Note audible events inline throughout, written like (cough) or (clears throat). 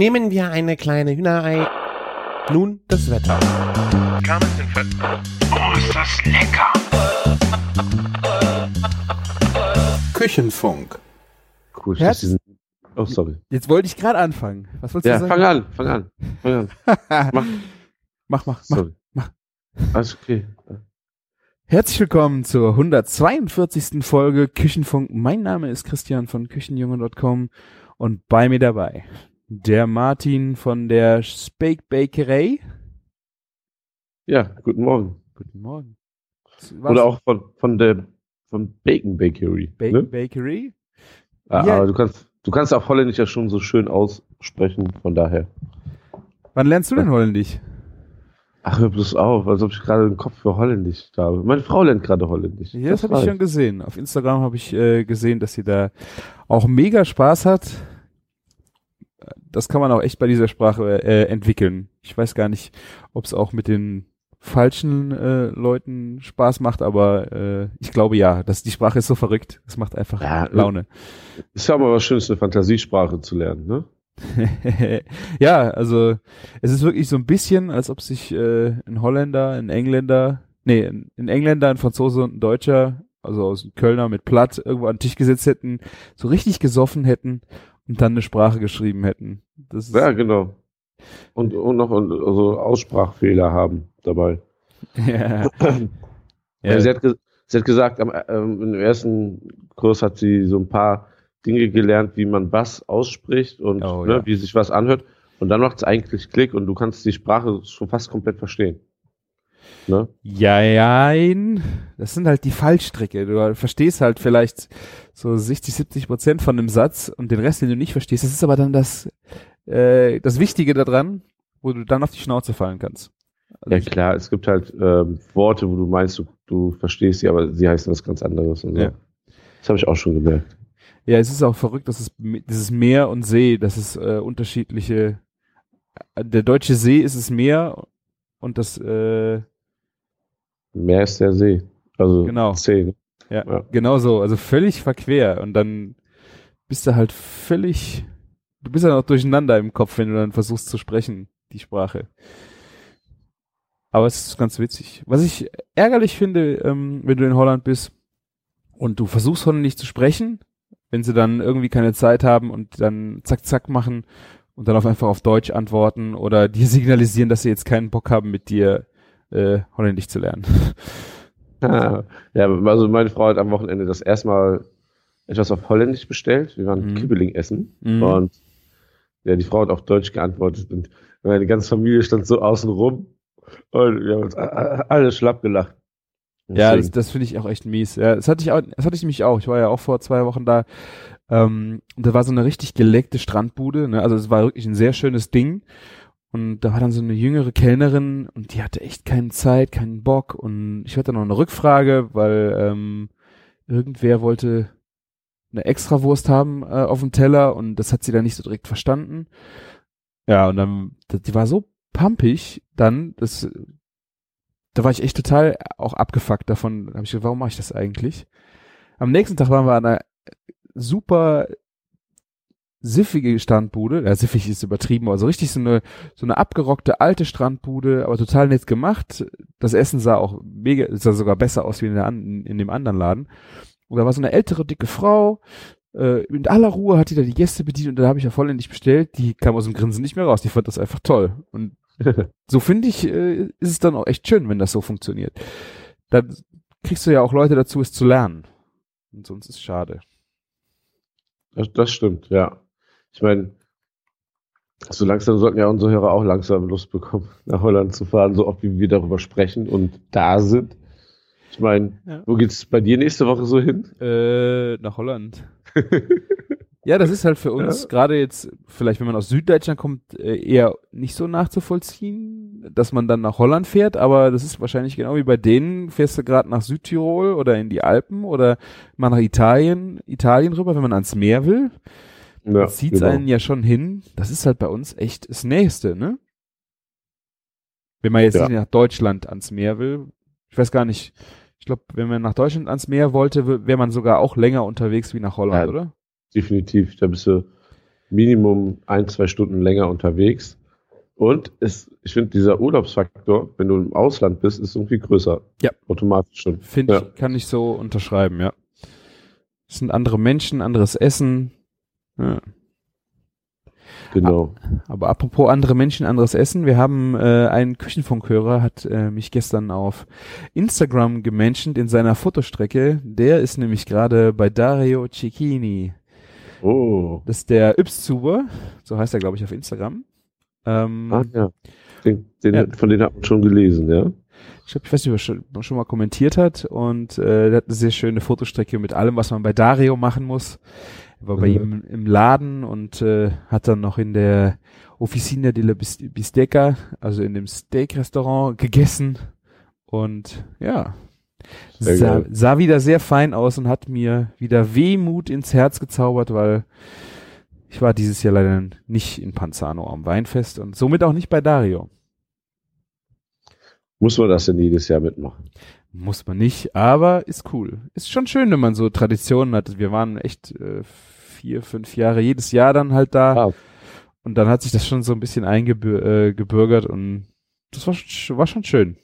Nehmen wir eine kleine Hühnerei. Nun das Wetter. Oh, ist das lecker! Küchenfunk. Cool, ich Herz- diesen, Oh, sorry. Jetzt wollte ich gerade anfangen. Was wolltest Ja, du fang sagen? an, fang an. Fang an. (laughs) Mach, mach, mach, mach. sorry. mach. Alles okay. Herzlich willkommen zur 142. Folge Küchenfunk. Mein Name ist Christian von Küchenjunge.com und bei mir dabei der Martin von der Spake Bakerei. Ja, guten Morgen. Guten Morgen. Was? Oder auch von, von der von Bacon Bakery. Bacon ne? Bakery. Ja, Ja. Aber du kannst, du kannst auch Holländisch ja schon so schön aussprechen, von daher. Wann lernst du denn Holländisch? Ach, hör bloß auf, als ob ich gerade den Kopf für Holländisch habe. Meine Frau lernt gerade Holländisch. Ja, das habe ich schon gesehen. Auf Instagram habe ich äh, gesehen, dass sie da auch mega Spaß hat. Das kann man auch echt bei dieser Sprache äh, entwickeln. Ich weiß gar nicht, ob es auch mit den falschen äh, Leuten Spaß macht, aber äh, ich glaube ja. Das, die Sprache ist so verrückt. Es macht einfach Ja, Laune. Ist ja aber was Schönes, eine Fantasiesprache zu lernen, ne? (laughs) ja, also es ist wirklich so ein bisschen, als ob sich äh, ein Holländer, ein Engländer, nee, ein Engländer, ein Franzose und ein Deutscher, also aus dem Kölner mit Platt, irgendwo an den Tisch gesetzt hätten, so richtig gesoffen hätten dann eine Sprache geschrieben hätten. Ja, genau. Und, und noch also Aussprachfehler haben dabei. ja. (laughs) Ja. Sie, hat sie hat gesagt, am, ähm, im ersten Kurs hat sie so ein paar Dinge gelernt, wie man Bass ausspricht und Oh, ne, ja. wie sich was anhört. Und dann macht es eigentlich Klick und du kannst die Sprache schon fast komplett verstehen. Ne? Jein. Das sind halt die Fallstricke. Du verstehst halt vielleicht so 60, 70 Prozent von dem Satz und den Rest, den du nicht verstehst. Das ist aber dann das, äh, das Wichtige daran, wo du dann auf die Schnauze fallen kannst. Also Ja klar, es gibt halt ähm, Worte, wo du meinst, du, du verstehst sie, aber sie heißen was ganz anderes. Und so. Ja. Das habe ich auch schon gemerkt. Ja, es ist auch verrückt, dass es dieses Meer und See, dass es äh, unterschiedliche. äh, Der deutsche See ist es Meer und das äh, Meer ist der See. Also Genau. See. Ja, Ja. genau so, also völlig verquer und dann bist du halt völlig. Du bist ja noch durcheinander im Kopf, wenn du dann versuchst zu sprechen, die Sprache. Aber es ist ganz witzig. Was ich ärgerlich finde, ähm, wenn du in Holland bist und du versuchst Holländisch zu sprechen, wenn sie dann irgendwie keine Zeit haben und dann zack, zack machen und dann auf einfach auf Deutsch antworten oder dir signalisieren, dass sie jetzt keinen Bock haben, mit dir äh, Holländisch zu lernen. (laughs) (laughs) Ja, also meine Frau hat am Wochenende das erstmal etwas auf Holländisch bestellt. Wir waren Mhm. Kibbeling essen Mhm. und ja, die Frau hat auf Deutsch geantwortet und meine ganze Familie stand so außen rum und wir haben uns alle schlapp gelacht. Ja, das, das finde ich auch echt mies. Ja, das hatte ich auch, das hatte ich nämlich auch. Ich war ja auch vor zwei Wochen da. Ähm, da war so eine richtig geleckte Strandbude. Ne? Also es war wirklich ein sehr schönes Ding. Und da war dann so eine jüngere Kellnerin und die hatte echt keine Zeit, keinen Bock. Und ich hatte noch eine Rückfrage, weil ähm, irgendwer wollte eine Extrawurst haben äh, auf dem Teller und das hat sie dann nicht so direkt verstanden. Ja, und dann, die war so pumpig dann, das, da war ich echt total auch abgefuckt davon. Da habe ich gedacht, warum mache ich das eigentlich? Am nächsten Tag waren wir an einer super siffige Strandbude. Ja, siffig ist übertrieben, aber so richtig so eine, so eine abgerockte alte Strandbude, aber total nett gemacht. Das Essen sah auch mega, sah sogar besser aus wie in, der an, in dem anderen Laden. Und da war so eine ältere, dicke Frau, äh, in aller Ruhe hat die da die Gäste bedient und da habe ich ja vollendlich bestellt. Die kam aus dem Grinsen nicht mehr raus. Die fand das einfach toll. Und (laughs) so finde ich, äh, ist es dann auch echt schön, wenn das so funktioniert. Dann kriegst du ja auch Leute dazu, es zu lernen. Und sonst ist es schade. Das, das stimmt, ja. Ich meine, so langsam sollten ja unsere Hörer auch langsam Lust bekommen, nach Holland zu fahren, so oft wie wir darüber sprechen und da sind. Ich meine, Ja. wo geht's bei dir nächste Woche so hin? Äh, nach Holland. (laughs) ja, das ist halt für uns Ja. gerade jetzt, vielleicht wenn man aus Süddeutschland kommt, äh, eher nicht so nachzuvollziehen, dass man dann nach Holland fährt, aber das ist wahrscheinlich genau wie bei denen, fährst du gerade nach Südtirol oder in die Alpen oder mal nach Italien, Italien rüber, wenn man ans Meer will. Ja, Das zieht's genau. einen ja schon hin. Das ist halt bei uns echt das Nächste, ne? Wenn man jetzt Ja. nicht nach Deutschland ans Meer will. Ich weiß gar nicht. Ich glaube, wenn man nach Deutschland ans Meer wollte, wäre man sogar auch länger unterwegs wie nach Holland, Ja. oder? Definitiv. Da bist du Minimum ein, zwei Stunden länger unterwegs. Und es, ich finde, dieser Urlaubsfaktor, wenn du im Ausland bist, ist irgendwie größer. Ja. Automatisch schon. Finde Ja. ich, kann ich so unterschreiben, ja. Es sind andere Menschen, anderes Essen. Ja. Genau. Aber apropos andere Menschen, anderes Essen. Wir haben äh, einen Küchenfunkhörer, hat äh, mich gestern auf Instagram gemenschent in seiner Fotostrecke. Der ist nämlich gerade bei Dario Cecchini. Oh. Das ist der Ypszuber, so heißt er, glaube ich, auf Instagram. Ähm, Ah, ja. Den, den, Ja. Von denen hat man schon gelesen, ja. Ich, glaub, ich weiß nicht, ob er schon, schon mal kommentiert hat und äh, der hat eine sehr schöne Fotostrecke mit allem, was man bei Dario machen muss. Er war bei Mhm. ihm im Laden und äh, hat dann noch in der Officina de la Bis- Bisteca, also in dem Steak-Restaurant, gegessen und ja, sah, sah wieder sehr fein aus und hat mir wieder Wehmut ins Herz gezaubert, weil ich war dieses Jahr leider nicht in Panzano am Weinfest und somit auch nicht bei Dario. Muss man das denn jedes Jahr mitmachen? Muss man nicht, aber ist cool. Ist schon schön, wenn man so Traditionen hat. Wir waren echt äh, vier, fünf Jahre jedes Jahr dann halt da. Ah. Und dann hat sich das schon so ein bisschen eingebürgert äh, und das war schon, war schon schön.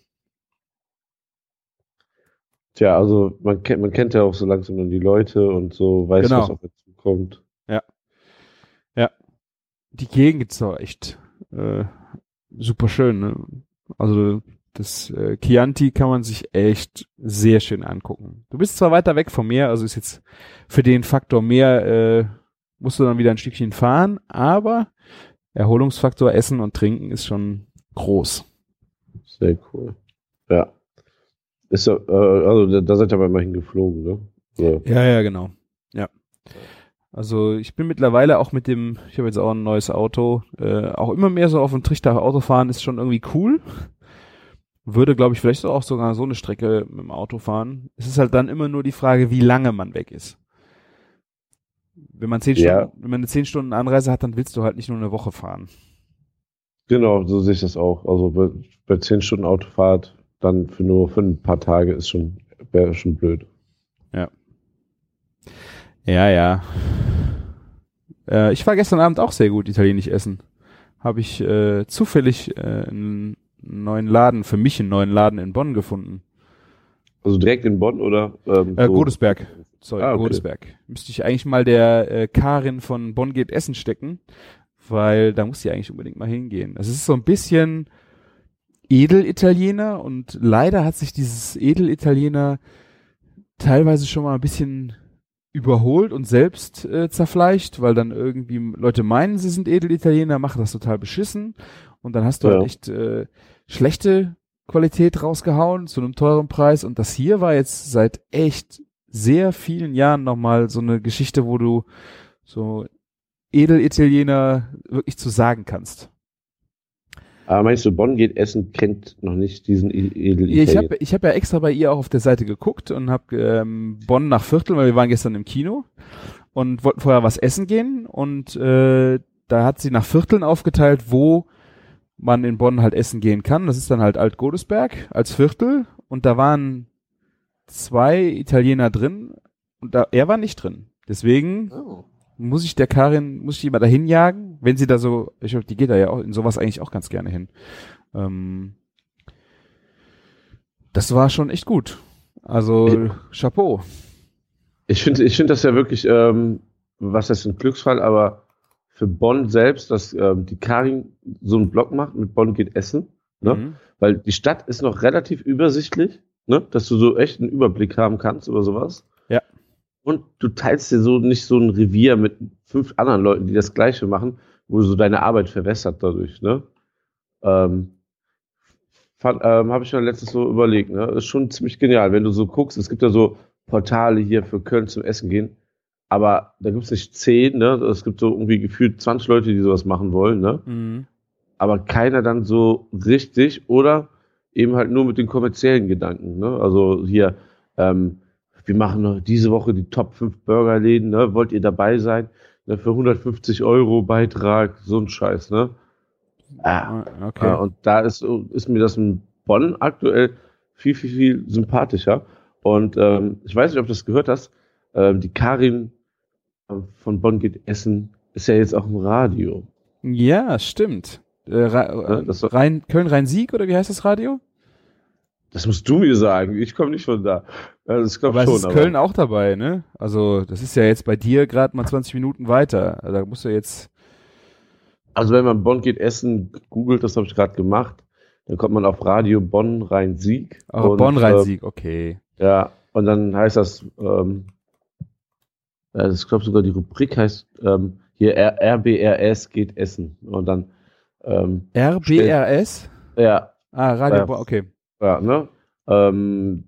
Tja, also man kennt, man kennt ja auch so langsam dann die Leute und so weiß, Genau. was auf dazu kommt. Die Gegend ist auch echt äh, super schön. Ne? Also das äh, Chianti kann man sich echt sehr schön angucken. Du bist zwar weiter weg vom Meer, also ist jetzt für den Faktor Meer äh, musst du dann wieder ein Stückchen fahren, aber Erholungsfaktor Essen und Trinken ist schon groß. Sehr cool. Ja. Ist ja, äh, also da, seid ihr aber immerhin geflogen, ne? Ja. Ja, ja, genau. Ja. Also ich bin mittlerweile auch mit dem, ich habe jetzt auch ein neues Auto, äh, auch immer mehr so auf dem Trichter Auto fahren ist schon irgendwie cool. Würde, glaube ich, vielleicht auch sogar so eine Strecke mit dem Auto fahren. Es ist halt dann immer nur die Frage, wie lange man weg ist. Wenn man zehn Ja. Stunden, wenn man eine zehn Stunden Anreise hat, dann willst du halt nicht nur eine Woche fahren. Genau, so sehe ich das auch. Also bei, bei 10 Stunden Autofahrt dann für nur für ein paar Tage ist schon, wäre schon blöd. Ja, ja. Äh, ich war gestern Abend auch sehr gut italienisch essen. Habe ich äh, zufällig äh, einen neuen Laden, für mich einen neuen Laden in Bonn gefunden. Also direkt in Bonn oder? Ähm, Äh, so- Godesberg. Sorry, Ah, okay. Godesberg. Müsste ich eigentlich mal der äh, Karin von Bonn geht Essen stecken, weil da muss sie eigentlich unbedingt mal hingehen. Es ist so ein bisschen Edelitaliener und leider hat sich dieses Edelitaliener teilweise schon mal ein bisschen überholt und selbst äh, zerfleischt, weil dann irgendwie Leute meinen, sie sind Edelitaliener, machen das total beschissen und dann hast du Ja. halt echt äh, schlechte Qualität rausgehauen zu einem teuren Preis. Und das hier war jetzt seit echt sehr vielen Jahren nochmal so eine Geschichte, wo du so Edelitaliener wirklich zu sagen kannst. Aber meinst du, Bonn geht essen, kennt noch nicht diesen E- edel Ja, ich habe ich hab ja extra bei ihr auch auf der Seite geguckt und habe ähm, Bonn nach Viertel, weil wir waren gestern im Kino und wollten vorher was essen gehen. Und äh, da hat sie nach Vierteln aufgeteilt, wo man in Bonn halt essen gehen kann. Das ist dann halt Alt-Godesberg als Viertel und da waren zwei Italiener drin und da, er war nicht drin. Deswegen Oh. muss ich der Karin, muss ich die mal dahin jagen, wenn sie da so, ich glaub, die geht da ja auch in sowas eigentlich auch ganz gerne hin. Ähm, das war schon echt gut. Also Ja. Chapeau. Ich finde ich finde das ja wirklich, ähm, was heißt ein Glücksfall, aber für Bonn selbst, dass ähm, die Karin so einen Blog macht mit Bonn geht essen, ne? Mhm. weil die Stadt ist noch relativ übersichtlich, ne? dass du so echt einen Überblick haben kannst über sowas. Ja. Und du teilst dir so nicht so ein Revier mit fünf anderen Leuten, die das Gleiche machen, wo so deine Arbeit verwässert dadurch. Ne? Ähm, ähm, Habe ich mir letztens so überlegt. Ne? Ist schon ziemlich genial, wenn du so guckst. Es gibt ja so Portale hier für Köln zum Essen gehen. Aber da gibt es nicht zehn, ne? Es gibt so irgendwie gefühlt 20 Leute, die sowas machen wollen, ne? Mhm. aber keiner dann so richtig oder eben halt nur mit den kommerziellen Gedanken. Ne? Also hier, ähm, wir machen noch diese Woche die Top 5 Burgerläden, ne? wollt ihr dabei sein? Ne? Für 150 Euro Beitrag, so ein Scheiß. Ne? Ah, Ah, Okay. und da ist, ist mir das in Bonn aktuell viel, viel, viel sympathischer. Und ähm, ich weiß nicht, ob du das gehört hast, ähm, die Karin von Bonn geht Essen ist ja jetzt auch im Radio. Ja, stimmt. Äh, Ja, Rhein, Köln-Rhein-Sieg oder wie heißt das Radio? Das musst du mir sagen. Ich komme nicht von da. Das Aber schon. es ist Köln auch dabei, ne? Also das ist ja jetzt bei dir gerade mal 20 Minuten weiter. Also, da musst du jetzt. Also wenn man Bonn geht essen, googelt, das habe ich gerade gemacht, dann kommt man auf Radio Bonn Rhein-Sieg. Oh, Und, Bonn-Rhein-Sieg, okay. Äh, ja, und dann heißt das, ähm, äh, ich glaube sogar die Rubrik heißt ähm, hier R RBRS geht essen. Und dann, ähm, RBRS? ja, Ah, Radio Ja. Okay. ja, ne? Ähm,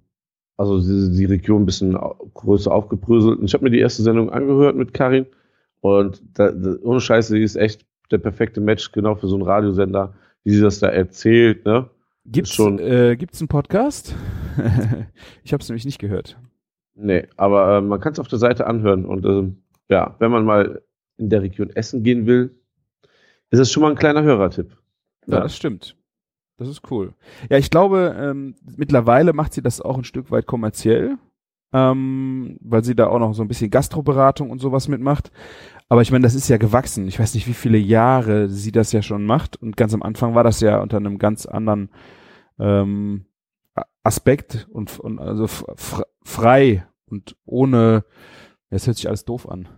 also die, die Region ein bisschen größer aufgebröselt. Und ich habe mir die erste Sendung angehört mit Karin und da, da, ohne Scheiße, die ist echt der perfekte Match genau für so einen Radiosender, wie sie das da erzählt, ne? Gibt's, schon- äh, gibt's einen Podcast? (laughs) ich habe es nämlich nicht gehört. Nee, aber äh, man kann es auf der Seite anhören und ähm, ja, wenn man mal in der Region Essen gehen will, ist es schon mal ein kleiner Hörertipp. Ja, Ja. das stimmt. Das ist cool. Ja, ich glaube, ähm, mittlerweile macht sie das auch ein Stück weit kommerziell, ähm, weil sie da auch noch so ein bisschen Gastroberatung und sowas mitmacht. Aber ich meine, das ist ja gewachsen. Ich weiß nicht, wie viele Jahre sie das ja schon macht. Und ganz am Anfang war das ja unter einem ganz anderen ähm, Aspekt und, und also frei und ohne, das hört sich alles doof an.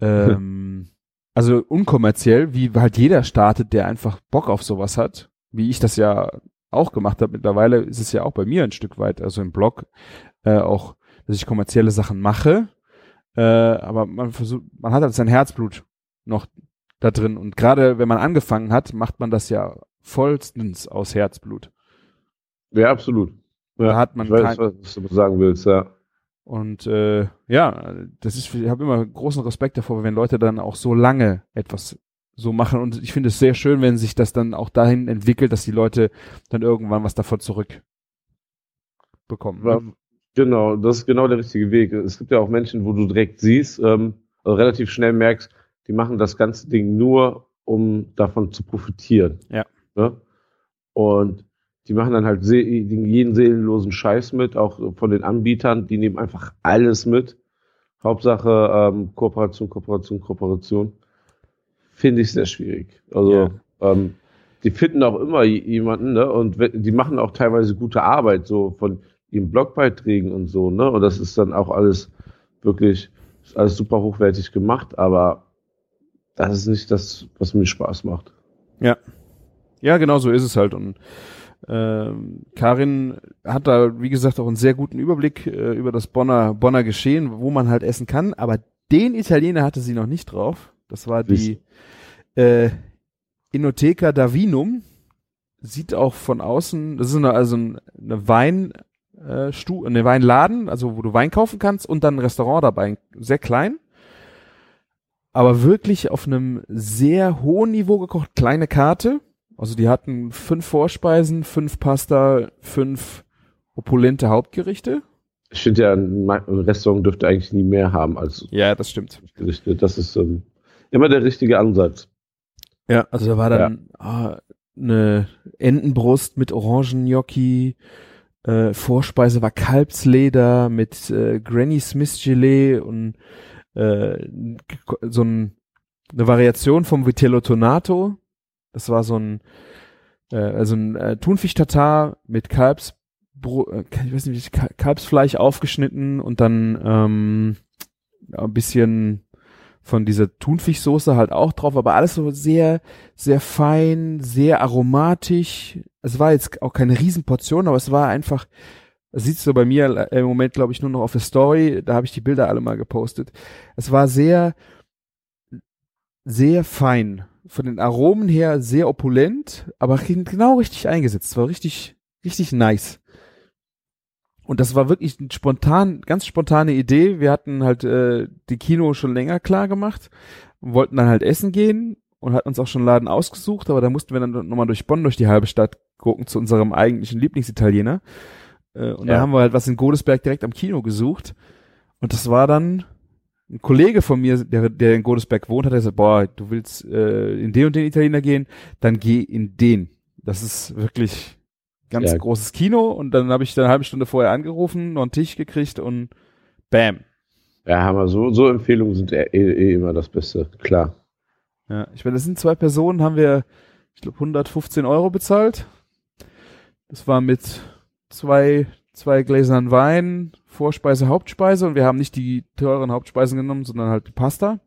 Ähm, (laughs) also unkommerziell, wie halt jeder startet, der einfach Bock auf sowas hat, wie ich das ja auch gemacht habe. Mittlerweile ist es ja auch bei mir ein Stück weit, also im Blog, äh, auch, dass ich kommerzielle Sachen mache, äh, aber man versucht, man hat halt sein Herzblut noch da drin und gerade wenn man angefangen hat, macht man das ja vollstens aus Herzblut. Ja, absolut. Ja, Da hat man ich weiß, kein- was du sagen willst, ja. Und äh, ja, das ist, ich habe immer großen Respekt davor, wenn Leute dann auch so lange etwas so machen. Und ich finde es sehr schön, wenn sich das dann auch dahin entwickelt, dass die Leute dann irgendwann was davon zurück bekommen. Ja, Ne? Genau, das ist genau der richtige Weg. Es gibt ja auch Menschen, wo du direkt siehst, ähm, also relativ schnell merkst, die machen das ganze Ding nur, um davon zu profitieren. Ja. Ne? Und die machen dann halt jeden seelenlosen Scheiß mit, auch von den Anbietern, die nehmen einfach alles mit. Hauptsache ähm, Kooperation, Kooperation, Kooperation. Finde ich sehr schwierig. Also Ja. ähm, die finden auch immer jemanden, ne? Und die machen auch teilweise gute Arbeit, so von ihren Blogbeiträgen und so, ne? Und das ist dann auch alles wirklich, ist alles super hochwertig gemacht, aber das ist nicht das, was mir Spaß macht. Ja, genau so ist es halt. Und ähm, Karin hat da, wie gesagt, auch einen sehr guten Überblick äh, über das Bonner, Bonner Geschehen, wo man halt essen kann. Aber den Italiener hatte sie noch nicht drauf. Das war die äh, Inoteca Davinum. Sieht auch von außen, das ist eine, also ein- eine Wein, äh, Stu eine Weinladen, also wo du Wein kaufen kannst und dann ein Restaurant dabei, sehr klein. Aber wirklich auf einem sehr hohen Niveau gekocht, kleine Karte. Also die hatten fünf Vorspeisen, fünf Pasta, fünf opulente Hauptgerichte. Ich finde ja, ein Restaurant dürfte eigentlich nie mehr haben als Ja, das stimmt. Gerichte. Das ist ähm, immer der richtige Ansatz. Ja, also da war dann ah, eine Entenbrust mit Orangengnocchi, äh, Vorspeise war Kalbsleder mit äh, Granny Smith Gelee und äh, so ein, eine Variation vom Vitello Tonato. Das war so ein äh, also ein äh, Thunfisch-Tatar mit Kalbs äh, ich weiß nicht, Ka- Kalbsfleisch aufgeschnitten und dann ähm, ein bisschen von dieser Thunfischsoße halt auch drauf, aber alles so sehr, sehr fein, sehr aromatisch. Es war jetzt auch keine Riesenportion, aber es war einfach, siehst du bei mir im Moment, glaube ich, nur noch auf der Story, da habe ich die Bilder alle mal gepostet. Es war sehr, sehr fein. Von den Aromen her sehr opulent, aber genau richtig eingesetzt. Es war richtig, richtig nice. Und das war wirklich ein spontan, ganz spontane Idee. Wir hatten halt äh, die Kino schon länger klar gemacht wollten dann halt essen gehen und hatten uns auch schon einen Laden ausgesucht, aber da mussten wir dann nochmal durch Bonn, durch die halbe Stadt gucken zu unserem eigentlichen Lieblingsitaliener. Äh, und Ja. dann haben wir halt was in Godesberg direkt am Kino gesucht. Und das war dann ein Kollege von mir, der, der in Godesberg wohnt, hat gesagt, boah, du willst äh, in den und den Italiener gehen, dann geh in den. Das ist wirklich ganz Ja. großes Kino und dann habe ich dann eine halbe Stunde vorher angerufen, noch einen Tisch gekriegt und bam. Ja, Hammer. So, so Empfehlungen sind eh, eh immer das Beste. Klar. Ja, ich meine, das sind zwei Personen, haben wir, ich glaube, 115 Euro bezahlt. Das war mit zwei, zwei Gläsern Wein, Vorspeise, Hauptspeise und wir haben nicht die teuren Hauptspeisen genommen, sondern halt die Pasta.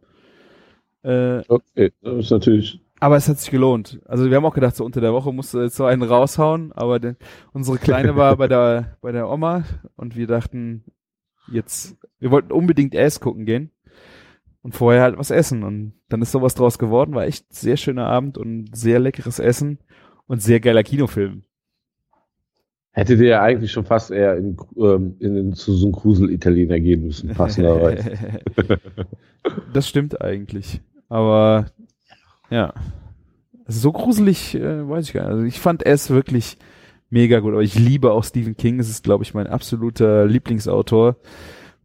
Äh, Okay, das ist natürlich. aber es hat sich gelohnt. Also wir haben auch gedacht, so unter der Woche musst du jetzt so einen raushauen, aber den, unsere Kleine war bei der, (laughs) bei der Oma und wir dachten, jetzt, wir wollten unbedingt Ass gucken gehen und vorher halt was essen und dann ist sowas draus geworden, war echt sehr schöner Abend und sehr leckeres Essen und sehr geiler Kinofilm. Hätte dir ja eigentlich schon fast eher in, ähm, in den zu so einem Krusel-Italiener gehen müssen, passenderweise. (laughs) das stimmt eigentlich. Aber ja. Also so gruselig, äh, weiß ich gar nicht. Also ich fand es wirklich mega gut. Aber ich liebe auch Stephen King. Es ist, glaube ich, mein absoluter Lieblingsautor.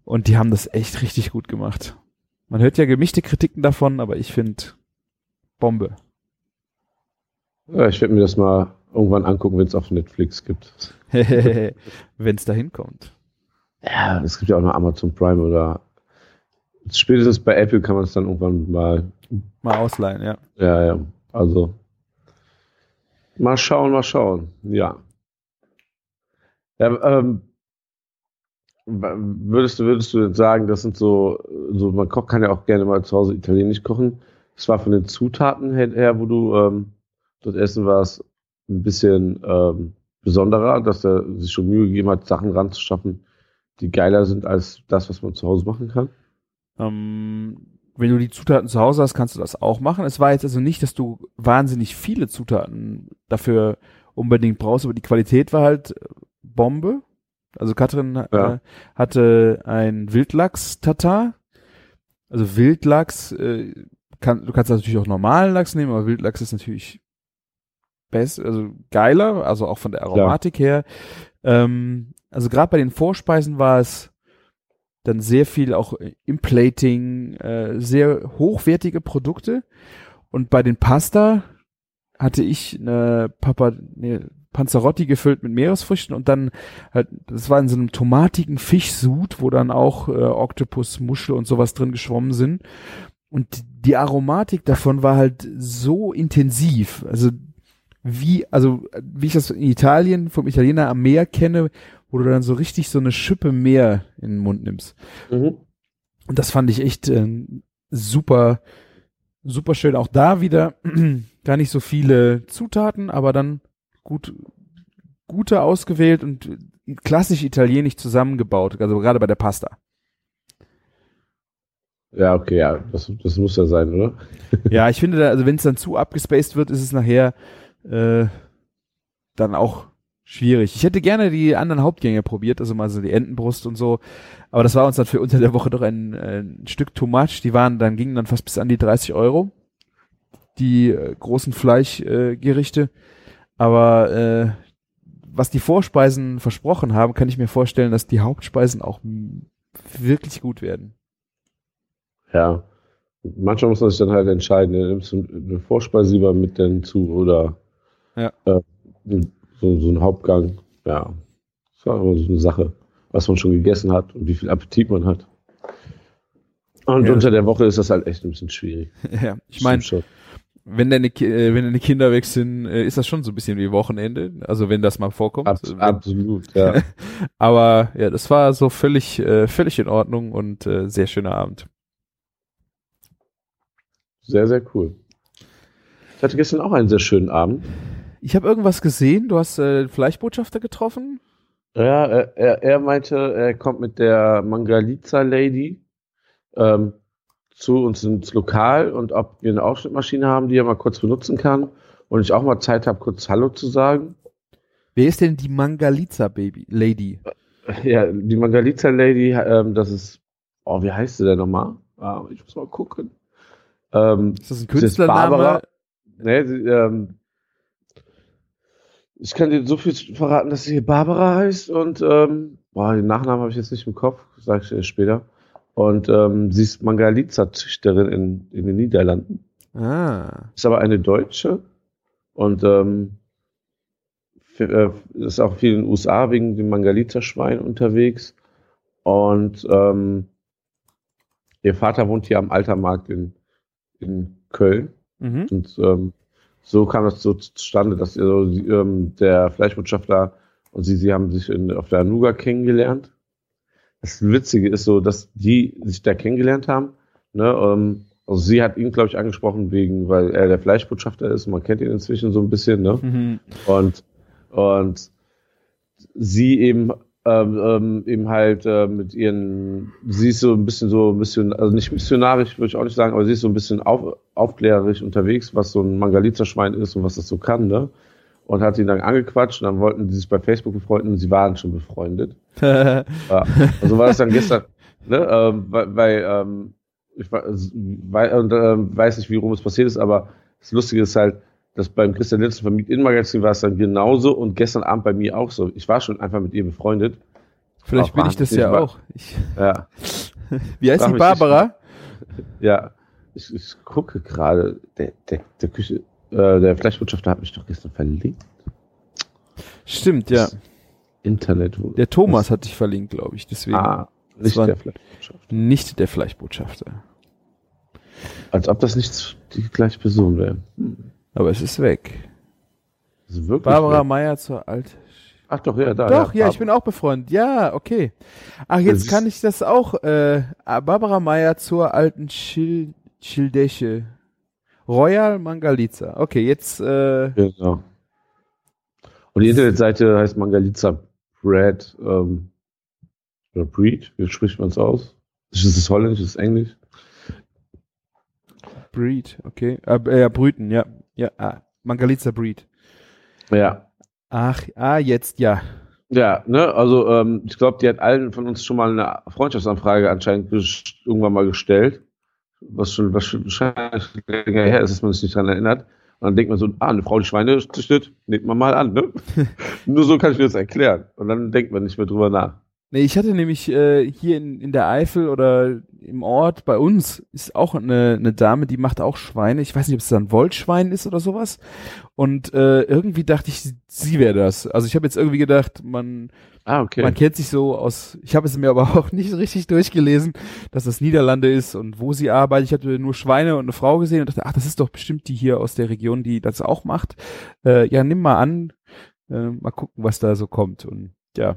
Und die haben das echt richtig gut gemacht. Man hört ja gemischte Kritiken davon, aber ich finde Bombe. Ja, ich werde mir das mal irgendwann angucken, wenn es auf Netflix gibt. (laughs) Wenn es dahin kommt. Ja, es gibt ja auch noch Amazon Prime oder spätestens bei Apple kann man es dann irgendwann mal. Mal ausleihen, ja. Ja, ja. Also mal schauen, mal schauen. Ja. ja ähm, würdest du, würdest du jetzt sagen, das sind so, so, man kocht, kann ja auch gerne mal zu Hause italienisch kochen. Das war von den Zutaten her, her wo du ähm, dort essen warst, ein bisschen ähm, besonderer, dass er sich schon Mühe gegeben hat, Sachen ranzuschaffen, die geiler sind als das, was man zu Hause machen kann. Ähm, wenn du die Zutaten zu Hause hast, kannst du das auch machen. Es war jetzt also nicht, dass du wahnsinnig viele Zutaten dafür unbedingt brauchst, aber die Qualität war halt Bombe. Also Katrin Ja. äh, hatte ein Wildlachs-Tatar. Also Wildlachs, äh, kann, du kannst natürlich auch normalen Lachs nehmen, aber Wildlachs ist natürlich best, also geiler, also auch von der Aromatik her. Ähm, also gerade bei den Vorspeisen war es dann sehr viel auch im Plating, äh, sehr hochwertige Produkte. Und bei den Pasta hatte ich eine Papa, nee, Panzerotti gefüllt mit Meeresfrüchten und dann halt, das war in so einem tomatigen Fischsud, wo dann auch äh, Oktopus, Muschel und sowas drin geschwommen sind. Und die Aromatik davon war halt so intensiv. Also wie, also wie ich das in Italien vom Italiener am Meer kenne, wo du dann so richtig so eine Schippe Meer in den Mund nimmst. Mhm. Und das fand ich echt äh, super, super schön. Auch da wieder (clears throat) gar nicht so viele Zutaten, aber dann gut, gute ausgewählt und klassisch italienisch zusammengebaut. Also gerade bei der Pasta. Ja, okay, ja, das, das muss ja sein, oder? Ja, ich finde, da, also wenn es dann zu abgespaced wird, ist es nachher äh, dann auch schwierig. Ich hätte gerne die anderen Hauptgänge probiert, also mal so die Entenbrust und so, aber das war uns dann für unter der Woche doch ein, ein Stück too much. Die waren, dann gingen dann fast bis an die 30 Euro, die äh, großen Fleischgerichte. Äh, aber äh, was die Vorspeisen versprochen haben, kann ich mir vorstellen, dass die Hauptspeisen auch wirklich gut werden. Ja. Manchmal muss man sich dann halt entscheiden, ne? nimmst du eine Vorspeise lieber mit denn zu oder Ja. äh, so, so ein Hauptgang. Ja. Das war immer so eine Sache, was man schon gegessen hat und wie viel Appetit man hat. Und Ja. unter der Woche ist das halt echt ein bisschen schwierig. (laughs) ja, ich meine, wenn deine, äh, wenn deine Kinder weg sind, äh, ist das schon so ein bisschen wie Wochenende. Also wenn das mal vorkommt. Ab, Also wenn, absolut, ja. (laughs) Aber ja, das war so völlig, äh, völlig in Ordnung und äh, sehr schöner Abend. Sehr, sehr cool. Ich hatte gestern auch einen sehr schönen Abend. Ich habe irgendwas gesehen. Du hast äh, Fleischbotschafter getroffen. Ja, er, er, er meinte, er kommt mit der Mangalitza Lady ähm, zu uns ins Lokal und ob wir eine Aufschnittmaschine haben, die er mal kurz benutzen kann und ich auch mal Zeit habe, kurz Hallo zu sagen. Wer ist denn die Mangalitza Baby Lady? Ja, die Mangalitza Lady, ähm, das ist, oh, wie heißt sie denn nochmal? Ah, ich muss mal gucken. Ähm, Ist das ein Sie ist Künstlername? Barbara. ne, sie, ähm, ich kann dir so viel verraten, dass sie hier Barbara heißt und ähm, boah, den Nachnamen habe ich jetzt nicht im Kopf, sage ich dir später. Und ähm, sie ist Mangalitza-Züchterin in, in den Niederlanden. Ah, Ist aber eine Deutsche und ähm, äh, ist auch viel in den USA wegen dem Mangalitza-Schwein unterwegs. Und ähm, ihr Vater wohnt hier am Altermarkt in, in Köln. Mhm. Und ähm, so kam das so zustande, dass also, ähm, der Fleischwirtschaftler und sie, sie haben sich in, auf der Anuga kennengelernt. Das Witzige ist so, dass die sich da kennengelernt haben. Ne, ähm, also sie hat ihn, glaube ich, angesprochen wegen, weil er der Fleischbotschafter ist. Man kennt ihn inzwischen so ein bisschen. Ne? Mhm. Und und sie eben ähm, ähm, eben halt äh, mit ihren, sie ist so ein bisschen so ein bisschen, also nicht missionarisch, würde ich auch nicht sagen, aber sie ist so ein bisschen auf, aufklärerisch unterwegs, was so ein Mangalitzer-Schwein ist und was das so kann, ne? Und hat ihn dann angequatscht und dann wollten die sich bei Facebook befreunden und sie waren schon befreundet. (laughs) Ja, also war das dann gestern, ne? Ähm, weil, weil ähm, ich weiß, und, ähm, weiß nicht, wie rum es passiert ist, aber das Lustige ist halt, dass beim Christian Linzen vom Meet-In-Magazin war es dann genauso und gestern Abend bei mir auch so. Ich war schon einfach mit ihr befreundet. Vielleicht bin ich das ja auch. Ich, Ja, (laughs) wie heißt die mich Barbara? ja. Ich, ich gucke gerade, der, der, der Küche, äh, der Fleischwirtschafter hat mich doch gestern verlinkt. Stimmt, ja. Internet. wo- Der Thomas hat dich verlinkt, glaube ich. Deswegen Ah, nicht der Fleischwirtschaft. nicht der Fleischbotschafter. Als ob das nicht die gleiche Person wäre. Aber es ist weg. Das ist wirklich Barbara. Meyer zur Alt. Ach doch, ja, da. Doch, ja, ich Bar- bin auch befreundet. Ja, okay. Ach, jetzt kann ich das auch. Äh, Barbara Meyer zur alten Schil Schildäche. Royal Mangalitza. Okay, jetzt äh, Genau. Und die Internetseite heißt Mangalitza Bread ähm, oder Breed, wie spricht man es aus? Ist es Holländisch, ist es Englisch? Breed, okay. Äh, ja, Brüten, ja. Ja, ah, Mangalitza Breed. Ja. Ach, ah, jetzt, ja. Ja, ne, also ähm, ich glaube, die hat allen von uns schon mal eine Freundschaftsanfrage anscheinend irgendwann mal gestellt, was schon wahrscheinlich länger her ist, dass man sich nicht dran erinnert. Und dann denkt man so, ah, eine Frau, die Schweine züchtet, nimmt man mal an, ne? (laughs) Nur so kann ich mir das erklären. Und dann denkt man nicht mehr drüber nach. Nee, ich hatte nämlich äh, hier in, in der Eifel oder im Ort bei uns ist auch eine, eine Dame, die macht auch Schweine. Ich weiß nicht, ob es dann Wollschwein ist oder sowas. Und äh, irgendwie dachte ich, sie, wäre das. Also ich habe jetzt irgendwie gedacht, man, Ah, okay. man kennt sich so aus, ich habe es mir aber (laughs) auch nicht richtig durchgelesen, dass das Niederlande ist und wo sie arbeitet. Ich hatte nur Schweine und eine Frau gesehen und dachte, ach, das ist doch bestimmt die hier aus der Region, die das auch macht. Äh, ja, nimm mal an, äh, mal gucken, was da so kommt. Und ja,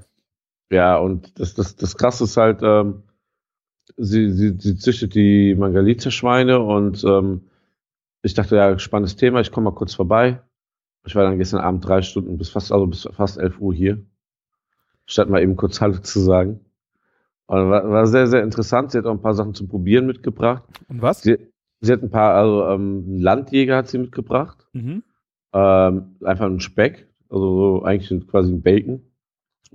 Ja, und das, das, das krasse ist halt, ähm, sie, sie, sie züchtet die Mangalitza-Schweine und ähm, ich dachte, ja, spannendes Thema, ich komme mal kurz vorbei. Ich war dann gestern Abend drei Stunden bis fast, also bis fast 11 Uhr hier. Statt mal eben kurz Hallo zu sagen. Und war, war sehr, sehr interessant. Sie hat auch ein paar Sachen zum Probieren mitgebracht. und was? Sie, sie hat ein paar, also ähm, Landjäger hat sie mitgebracht. Mhm. Ähm, einfach ein Speck, also so eigentlich quasi ein Bacon.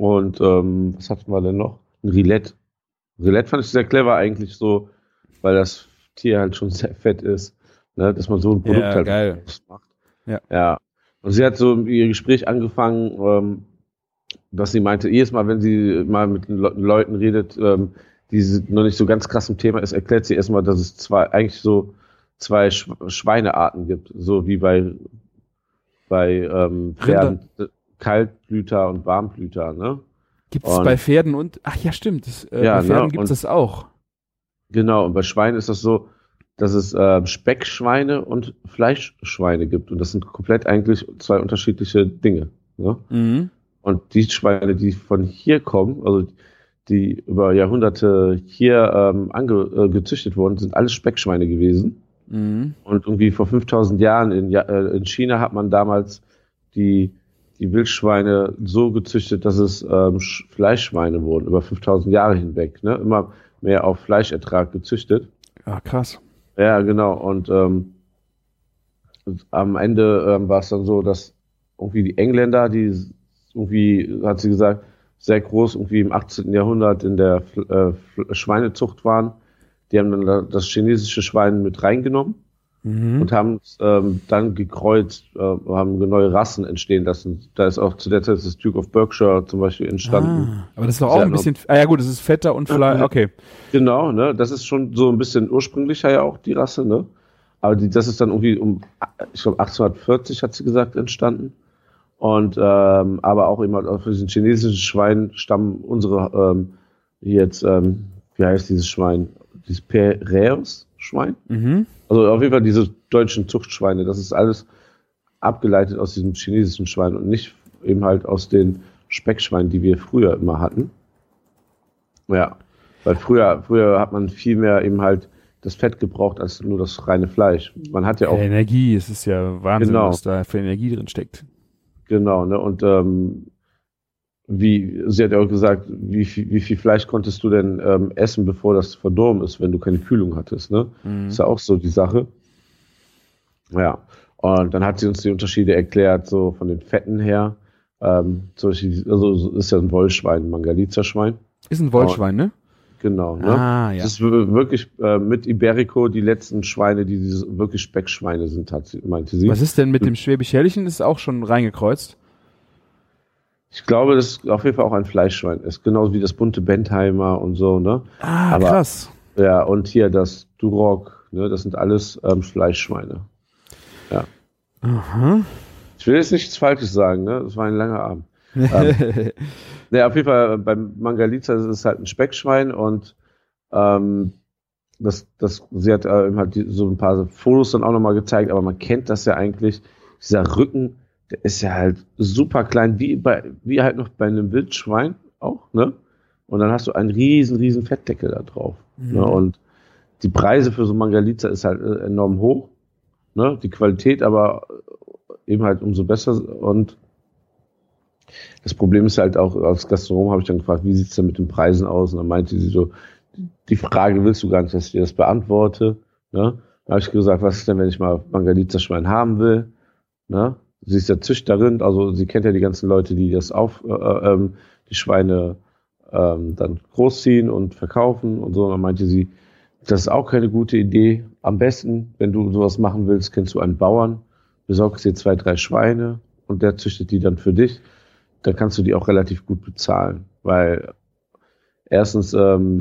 Und ähm, was hatten wir denn noch? Ein Rillette. Rillette fand ich sehr clever eigentlich so, weil das Tier halt schon (laughs) sehr fett ist, ne, dass man so ein Produkt Ja, halt geil. macht. Ja. ja. Und sie hat so ihr Gespräch angefangen, ähm, dass sie meinte, jedes Mal, wenn sie mal mit den Le Leuten redet, ähm, die noch nicht so ganz krass im Thema ist, erklärt sie erstmal, dass es zwei, eigentlich so zwei Sch Schweinearten gibt, so wie bei, bei ähm, Pferden, Kaltblüter und Warmblüter, ne? Gibt es bei Pferden und, ach ja, stimmt, das, äh, Ja, bei Pferden ne, gibt es das auch. Genau, und bei Schweinen ist das so, dass es ähm, Speckschweine und Fleischschweine gibt. Und das sind komplett eigentlich zwei unterschiedliche Dinge. Ne? Mhm. Und die Schweine, die von hier kommen, also die über Jahrhunderte hier ähm, ange, äh, gezüchtet wurden, sind alles Speckschweine gewesen. Mhm. Und irgendwie vor 5000 Jahren in, äh, in China hat man damals die, die Wildschweine so gezüchtet, dass es ähm, Sch- Fleischschweine wurden, über 5000 Jahre hinweg. Ne? Immer mehr auf Fleischertrag gezüchtet. Ah, krass. Ja, genau. Und ähm, am Ende ähm, war es dann so, dass irgendwie die Engländer, die irgendwie, hat sie gesagt, sehr groß irgendwie im 18. Jahrhundert in der äh, Schweinezucht waren, die haben dann da- das chinesische Schwein mit reingenommen Mhm. und haben es ähm, dann gekreuzt, äh, haben neue Rassen entstehen lassen. Da ist auch zu der Zeit das Duke of Berkshire zum Beispiel entstanden. Ah, aber das ist doch auch ein bisschen, ah ja gut, es ist fetter und Fleisch, okay. Genau, ne? Das ist schon so ein bisschen ursprünglicher ja auch die Rasse, ne? Aber die, das ist dann irgendwie um, ich glaube 1840 hat sie gesagt entstanden. Und ähm, aber auch immer auf diesen chinesischen Schwein stammen unsere ähm, jetzt ähm, wie heißt dieses Schwein? Dieses Pereus Schwein? Mhm. Also auf jeden Fall diese deutschen Zuchtschweine. Das ist alles abgeleitet aus diesem chinesischen Schwein und nicht eben halt aus den Speckschweinen, die wir früher immer hatten. Ja, weil früher, früher hat man viel mehr eben halt das Fett gebraucht als nur das reine Fleisch. Man hat ja auch. Energie, es ist ja Wahnsinn, Genau. was da für Energie drin steckt. Genau, ne? Und ähm, wie, sie hat ja auch gesagt, wie viel, wie viel Fleisch konntest du denn ähm, essen, bevor das verdorben ist, wenn du keine Kühlung hattest, ne? Mhm. Ist ja auch so die Sache. Ja. Und dann hat sie uns die Unterschiede erklärt, so von den Fetten her. Ähm, zum Beispiel, also so ist ja ein Wollschwein, ein Mangalitza-Schwein. Ist ein Wollschwein, ne? Genau, ne? Ah, ja. Das ist wir- wirklich äh, mit Iberico die letzten Schweine, die diese wirklich Speckschweine sind, hat sie, meinte sie. Was ist denn mit dem Schwäbisch-Hellchen? Ist auch schon reingekreuzt. Ich glaube, das ist auf jeden Fall auch ein Fleischschwein ist, genauso wie das bunte Bentheimer und so, ne? Ah, Aber- krass. Ja, und hier das Duroc, ne? Das sind alles ähm, Fleischschweine. Aha. Ich will jetzt nichts Falsches sagen, ne? Das war ein langer Abend. Ähm, Ja, (laughs) auf jeden Fall äh, beim Mangalitza ist es halt ein Speckschwein und ähm, das, das, sie hat äh, eben halt so ein paar Fotos dann auch nochmal gezeigt, aber man kennt das ja eigentlich. Dieser Rücken, der ist ja halt super klein, wie bei, wie halt noch bei einem Wildschwein auch, ne? Und dann hast du einen riesen, riesen Fettdeckel da drauf. Ne? Und die Preise für so Mangalitza ist halt äh, enorm hoch. Ne? Die Qualität aber äh, eben halt umso besser und das Problem ist halt auch, als Gastronom habe ich dann gefragt, wie sieht's denn mit den Preisen aus? Und dann meinte sie so, die Frage willst du gar nicht, dass ich dir das beantworte. Ne? Da habe ich gesagt, was ist denn, wenn ich mal Mangalitza-Schwein haben will? Ne? Sie ist ja Züchterin, also sie kennt ja die ganzen Leute, die das auf, äh, ähm, die Schweine ähm, dann großziehen und verkaufen und so. Und dann meinte sie, das ist auch keine gute Idee. Am besten, wenn du sowas machen willst, kennst du einen Bauern, besorgst dir zwei, drei Schweine und der züchtet die dann für dich. Dann kannst du die auch relativ gut bezahlen, weil erstens ähm,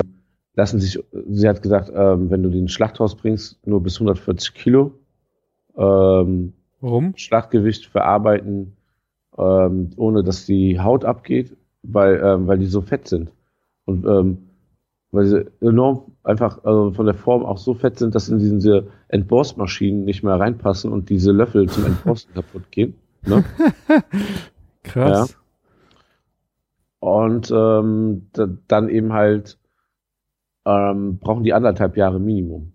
lassen sich, sie hat gesagt, ähm, wenn du die ins Schlachthaus bringst, nur bis 140 Kilo ähm, Warum? Schlachtgewicht verarbeiten, ähm, ohne dass die Haut abgeht, weil, ähm, weil die so fett sind. Und ähm, weil sie enorm einfach also von der Form auch so fett sind, dass in diese Entborstmaschinen nicht mehr reinpassen und diese Löffel zum Entborsten (laughs) kaputt gehen. Ne? (laughs) Krass. Und ähm, da, dann eben halt ähm, brauchen die anderthalb Jahre Minimum.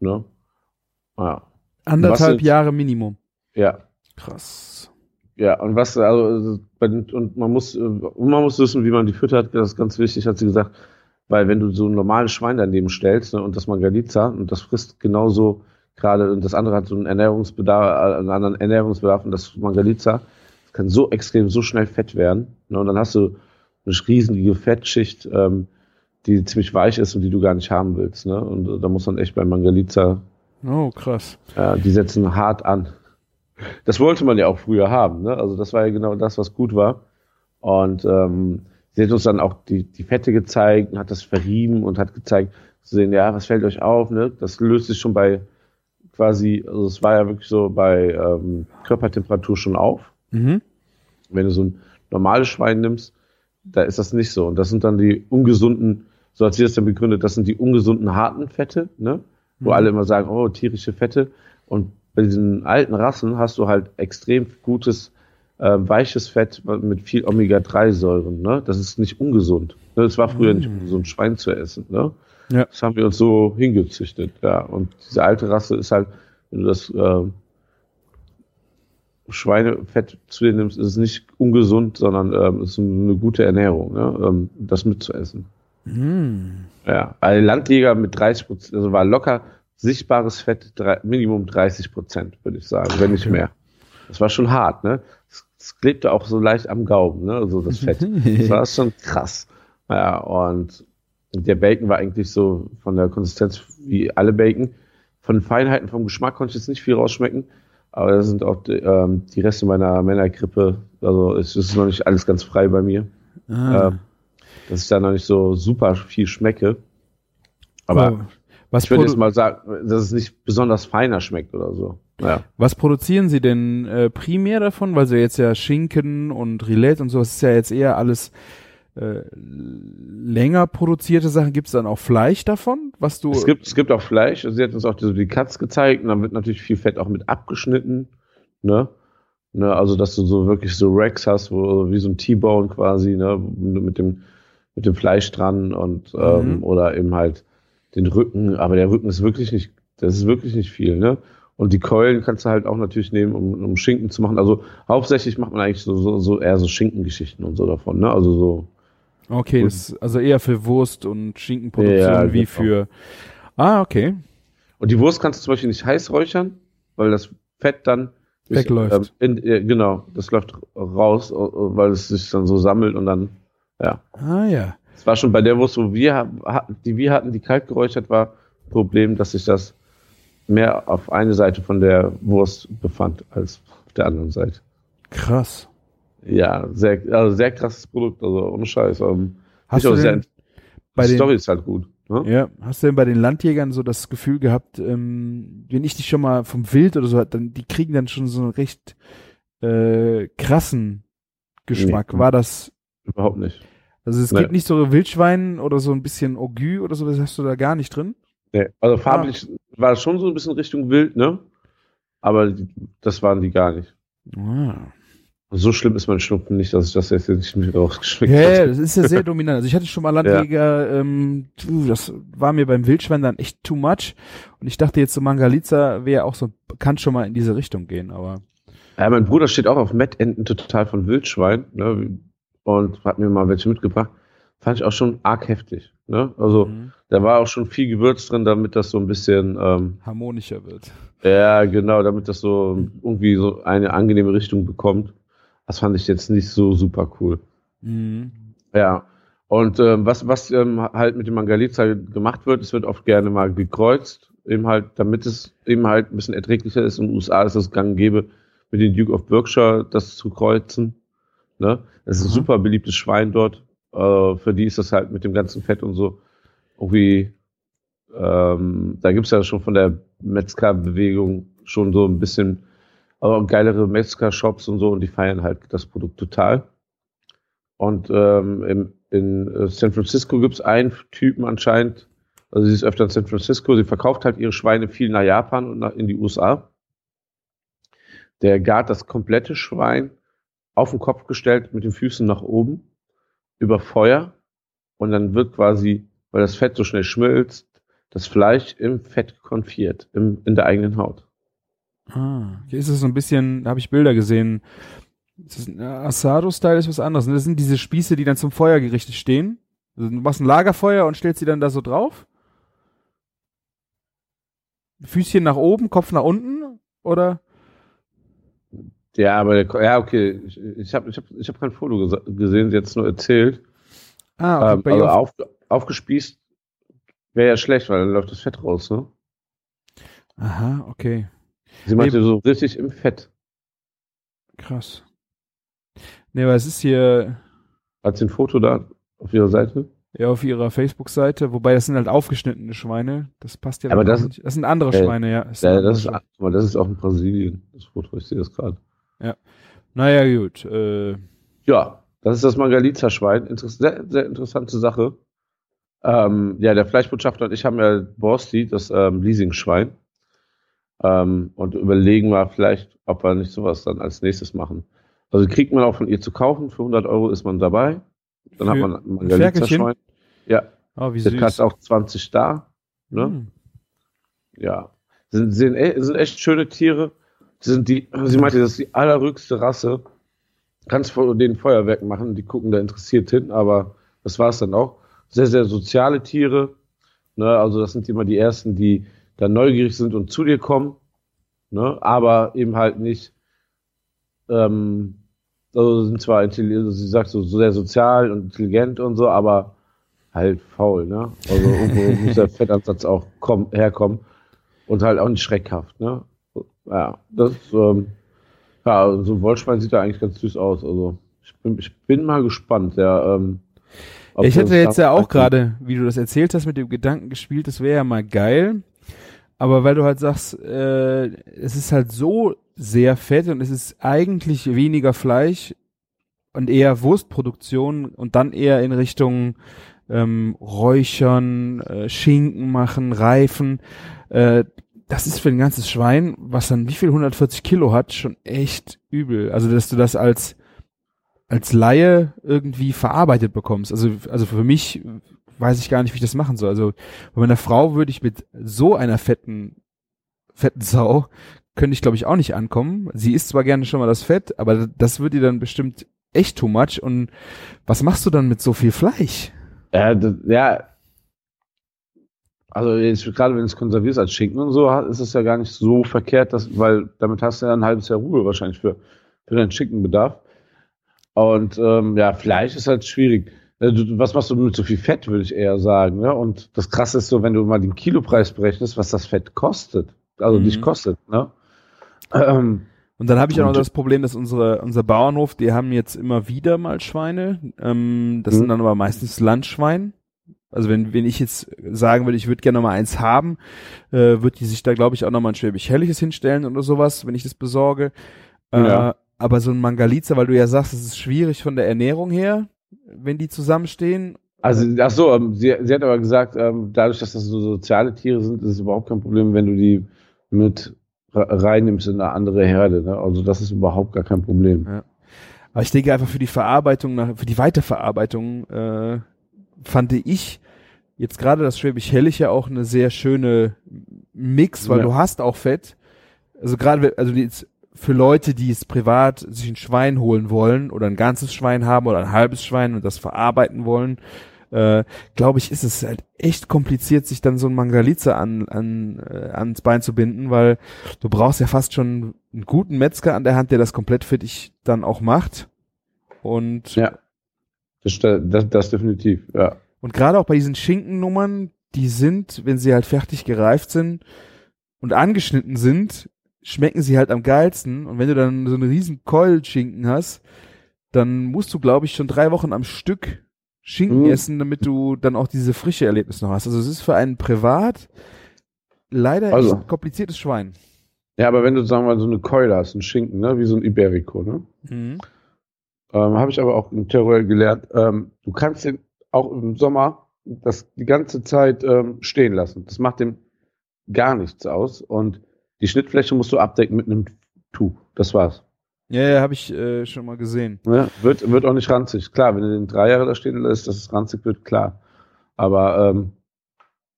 Ne? Ja. Anderthalb Jahre Minimum. Ja. Krass. Ja, und was, also, und man muss, äh, und man muss wissen, wie man die füttert, das ist ganz wichtig, hat sie gesagt, weil wenn du so ein normales Schwein daneben stellst, ne, und das Mangalitza, und das frisst genauso gerade, und das andere hat so einen Ernährungsbedarf, äh, einen anderen Ernährungsbedarf, und das Mangalitza, das kann so extrem, so schnell fett werden, ne, und dann hast du eine riesige Fettschicht, ähm, die ziemlich weich ist und die du gar nicht haben willst, ne, und äh, da muss man echt bei Mangalitza Oh, krass. ja, die setzen hart an. Das wollte man ja auch früher haben, ne? Also das war ja genau das, was gut war. Und ähm, sie hat uns dann auch die, die Fette gezeigt und hat das verrieben und hat gezeigt, zu sehen, ja, was fällt euch auf, ne? Das löst sich schon bei quasi, also es war ja wirklich so bei ähm, Körpertemperatur schon auf. Mhm. Wenn du so ein normales Schwein nimmst, da ist das nicht so. Und das sind dann die ungesunden, so hat sie das dann begründet, das sind die ungesunden harten Fette, ne? Wo Mhm. alle immer sagen, oh, tierische Fette. Und bei diesen alten Rassen hast du halt extrem gutes, äh, weiches Fett mit viel Omega-3-Säuren, ne? Das ist nicht ungesund. Ne? Es war früher nicht Mhm. ungesund, Schwein zu essen, ne? Ja. Das haben wir uns so hingezüchtet, ja. Und diese alte Rasse ist halt, wenn du das ähm, Schweinefett zu dir nimmst, ist es nicht ungesund, sondern ähm, ist eine gute Ernährung, ne? ähm, das mitzuessen. Mhm. Ja, also Landjäger mit 30 Prozent, also war locker sichtbares Fett, drei, Minimum 30 Prozent, würde ich sagen, wenn nicht mehr. Das war schon hart, ne? Es, klebte auch so leicht am Gaumen, ne? So das Fett. Das war schon krass. Ja, und der Bacon war eigentlich so von der Konsistenz wie alle Bacon. Von Feinheiten, vom Geschmack konnte ich jetzt nicht viel rausschmecken, aber das sind auch die, ähm, die Reste meiner Männergrippe. Also es ist noch nicht alles ganz frei bei mir, Ah. ähm, dass ich da noch nicht so super viel schmecke. Aber Oh. Was, ich würde jetzt mal sagen, dass es nicht besonders feiner schmeckt oder so. Ja. was produzieren Sie denn äh, primär davon? Weil Sie jetzt ja Schinken und Rillette und sowas ist ja jetzt eher alles äh, länger produzierte Sachen, gibt's dann auch Fleisch davon, was du. Es gibt, es gibt auch Fleisch. Sie hat uns auch die, die Cuts gezeigt und dann wird natürlich viel Fett auch mit abgeschnitten. Ne? Ne, also dass du so wirklich so Racks hast, wo wie so ein T-Bone quasi, ne, mit dem mit dem Fleisch dran und ähm, Mhm. oder eben halt den Rücken, aber der Rücken ist wirklich nicht, das ist wirklich nicht viel, ne? Und die Keulen kannst du halt auch natürlich nehmen, um, um Schinken zu machen. Also hauptsächlich macht man eigentlich so, so, so eher so Schinkengeschichten und so davon, ne? Also so, Okay, das ist also eher für Wurst und Schinkenproduktion Ja, wie genau. für. Ah, okay. Und die Wurst kannst du zum Beispiel nicht heiß räuchern, weil das Fett dann Wegläuft. In, äh, genau, das läuft raus, äh, weil es sich dann so sammelt und dann, ja. Ah ja. Es war schon bei der Wurst, wo wir die wir hatten, die kalt geräuchert war, Problem, dass sich das mehr auf eine Seite von der Wurst befand als auf der anderen Seite. Krass. Ja, sehr, also sehr krasses Produkt, also ohne Scheiß. Ähm, Hast du denn die bei den, Story ist halt gut. Ne? ja, hast du denn bei den Landjägern so das Gefühl gehabt, ähm, wenn ich die schon mal vom Wild oder so dann die kriegen dann schon so einen recht äh, krassen Geschmack. Nee. War das Überhaupt nicht. Also es Nee. gibt nicht so Wildschwein oder so ein bisschen Augü oder so, das hast du da gar nicht drin. Nee. Also farblich war es schon so ein bisschen Richtung Wild, ne? Aber das waren die gar nicht. Ah. So schlimm ist mein Schnupfen nicht, dass ich das jetzt nicht mehr rausgeschmeckt Ja, ja, habe. das ist ja sehr (laughs) dominant. Also ich hatte schon mal Landjäger, ähm, puh, das war mir beim Wildschwein dann echt too much. Und ich dachte jetzt so Mangalitza wäre auch so, kann schon mal in diese Richtung gehen, aber. Ja, mein Bruder steht auch auf Mettenten total von Wildschwein, ne? Und hat mir mal welche mitgebracht. Fand ich auch schon arg heftig, ne? Also, Mhm. da war auch schon viel Gewürz drin, damit das so ein bisschen, ähm, harmonischer wird. ja, genau, damit das so irgendwie so eine angenehme Richtung bekommt. Das fand ich jetzt nicht so super cool. Mhm. Ja. Und ähm, was, was ähm, halt mit dem Mangalitza gemacht wird, es wird oft gerne mal gekreuzt, eben halt, damit es eben halt ein bisschen erträglicher ist. In den USA ist es gang und gäbe, mit den Duke of Berkshire das zu kreuzen. Ne? Das ist ein Mhm. super beliebtes Schwein dort. Äh, für die ist das halt mit dem ganzen Fett und so irgendwie, ähm, da gibt's ja schon von der Metzgerbewegung schon so ein bisschen aber auch geilere Metzger-Shops und so und die feiern halt das Produkt total. Und ähm, im, in äh, San Francisco gibt's einen Typen anscheinend, also sie ist öfter in San Francisco, sie verkauft halt ihre Schweine viel nach Japan und nach, in die USA. Der gart das komplette Schwein auf den Kopf gestellt mit den Füßen nach oben über Feuer und dann wird quasi, weil das Fett so schnell schmilzt, das Fleisch im Fett konfiert, im, in der eigenen Haut. Ah, hier ist es so ein bisschen, da habe ich Bilder gesehen. Asado-Style ist was anderes. ne? Das sind diese Spieße, die dann zum Feuer gerichtet stehen. Also du machst ein Lagerfeuer und stellst sie dann da so drauf. Füßchen nach oben, Kopf nach unten, oder? Ja, aber der, ja, okay, ich, habe ich hab, ich hab kein Foto gesehen, sie hat es nur erzählt. Ah, okay, ähm, also auf, auf, aufgespießt wäre ja schlecht, weil dann läuft das Fett raus, ne? Aha, okay. Sie meinte so richtig im Fett. Krass. Nee, aber es ist hier Hat sie ein Foto da auf ihrer Seite? ja auf ihrer Facebook-Seite, wobei das sind halt aufgeschnittene Schweine. Das passt ja Aber das- nicht. Das sind andere äh, Schweine, ja. Das Ja, das ist, das ist auch in Brasilien, das Foto, ich sehe das gerade. Naja, gut. Äh, Ja, das ist das Mangalitza-Schwein. Inter sehr, sehr interessante Sache. Ähm, ja, der Fleischbotschafter und ich haben ja Borsti, das ähm, Leasing-Schwein. Ähm, und überlegen mal vielleicht, ob wir nicht sowas dann als nächstes machen. Also kriegt man auch von ihr zu kaufen. Für 100 Euro ist man dabei. Dann hat Für man ein Mangalitza-Schwein. Ja, oh, wie süß. hat auch 20 da. Ne? Hm. Ja. Sind, sind, e- sind echt schöne Tiere. Sind die, sie meinte, das ist die allerrückste Rasse. Kannst vor den Feuerwerk machen, die gucken da interessiert hin, aber das war es dann auch. Sehr, sehr soziale Tiere. Ne, also das sind immer die ersten, die dann neugierig sind und zu dir kommen. Ne, aber eben halt nicht, ähm, also sind zwar intelligent, sie sagt so sehr sozial und intelligent und so, aber halt faul, ne? Also irgendwo muss der (laughs) Fettansatz auch kommen, herkommen und halt auch nicht schreckhaft, ne? Ja, das, ähm, ja, so ein Wollschwein sieht da eigentlich ganz süß aus. Also ich bin, ich bin mal gespannt, ja. Ähm, ich hatte uns jetzt ja auch gerade, wie du das erzählt hast, mit dem Gedanken gespielt, das wäre ja mal geil. Aber weil du halt sagst, äh, es ist halt so sehr fett und es ist eigentlich weniger Fleisch und eher Wurstproduktion und dann eher in Richtung ähm, Räuchern, äh, Schinken machen, Reifen. Äh, das ist für ein ganzes Schwein, was dann wie viel 140 Kilo hat, schon echt übel. Also dass du das als als Laie irgendwie verarbeitet bekommst. Also also für mich weiß ich gar nicht, wie ich das machen soll. Also bei meiner Frau würde ich mit so einer fetten fetten Sau könnte ich glaube ich auch nicht ankommen. Sie isst zwar gerne schon mal das Fett, aber das würde ihr dann bestimmt echt too much. Und was machst du dann mit so viel Fleisch? Ja, das, ja. Also jetzt, gerade wenn du es konservierst als Schinken und so, ist es ja gar nicht so verkehrt, dass, weil damit hast du ja ein halbes Jahr Ruhe wahrscheinlich für, für deinen Schinkenbedarf. Und ähm, ja, Fleisch ist halt schwierig. Äh, was machst du mit so viel Fett, würde ich eher sagen. Ne? Und das Krasse ist so, wenn du mal den Kilopreis berechnest, was das Fett kostet. Also Mhm. nicht kostet. Ne? Ähm, Und dann habe ich auch noch das Problem, dass unsere, unser Bauernhof, die haben jetzt immer wieder mal Schweine. Ähm, das Mhm. sind dann aber meistens Landschwein. Also wenn, wenn ich jetzt sagen würde, ich würde gerne mal eins haben, äh, wird die sich da, glaube ich, auch noch mal ein Schwäbisch Herrliches hinstellen oder sowas, wenn ich das besorge. Äh, Ja. Aber so ein Mangalitza, weil du ja sagst, es ist schwierig von der Ernährung her, wenn die zusammenstehen. Also, ach so, ähm, sie, sie hat aber gesagt, ähm, dadurch, dass das so soziale Tiere sind, ist es überhaupt kein Problem, wenn du die mit re- reinnimmst in eine andere Herde. Ne? Also das ist überhaupt gar kein Problem. Aber ich denke einfach für die Verarbeitung, für die Weiterverarbeitung äh, fand ich jetzt gerade das Schwäbisch Hellig ja auch eine sehr schöne Mix, weil Ja. du hast auch Fett. Also gerade, also jetzt für Leute, die es privat sich ein Schwein holen wollen oder ein ganzes Schwein haben oder ein halbes Schwein und das verarbeiten wollen, äh, glaube ich, ist es halt echt kompliziert, sich dann so ein Mangalitza an, an, äh, ans Bein zu binden, weil du brauchst ja fast schon einen guten Metzger an der Hand, der das komplett für dich dann auch macht. Und, Ja. Das, das, das definitiv, ja. Und gerade auch bei diesen Schinkennummern, die sind, wenn sie halt fertig gereift sind und angeschnitten sind, schmecken sie halt am geilsten. Und wenn du dann so einen riesen Keulschinken hast, dann musst du, glaube ich, schon drei Wochen am Stück Schinken Mhm. essen, damit du dann auch diese frische Erlebnis noch hast. Also es ist für einen privat leider Also. echt ein kompliziertes Schwein. Ja, aber wenn du, sagen wir mal, so eine Keule hast, einen Schinken, ne? wie so ein Iberico, ne? Mhm. Ähm, Habe ich aber auch in Teruel gelernt, ähm, du kannst den auch im Sommer das die ganze Zeit ähm, stehen lassen. Das macht dem gar nichts aus. Und die Schnittfläche musst du abdecken mit einem Tuch. Das war's. Ja, ja, habe ich äh, schon mal gesehen. Ne? Wird, wird auch nicht ranzig. Klar, wenn du den drei Jahre da stehen lässt, dass es ranzig wird, klar. Aber ähm,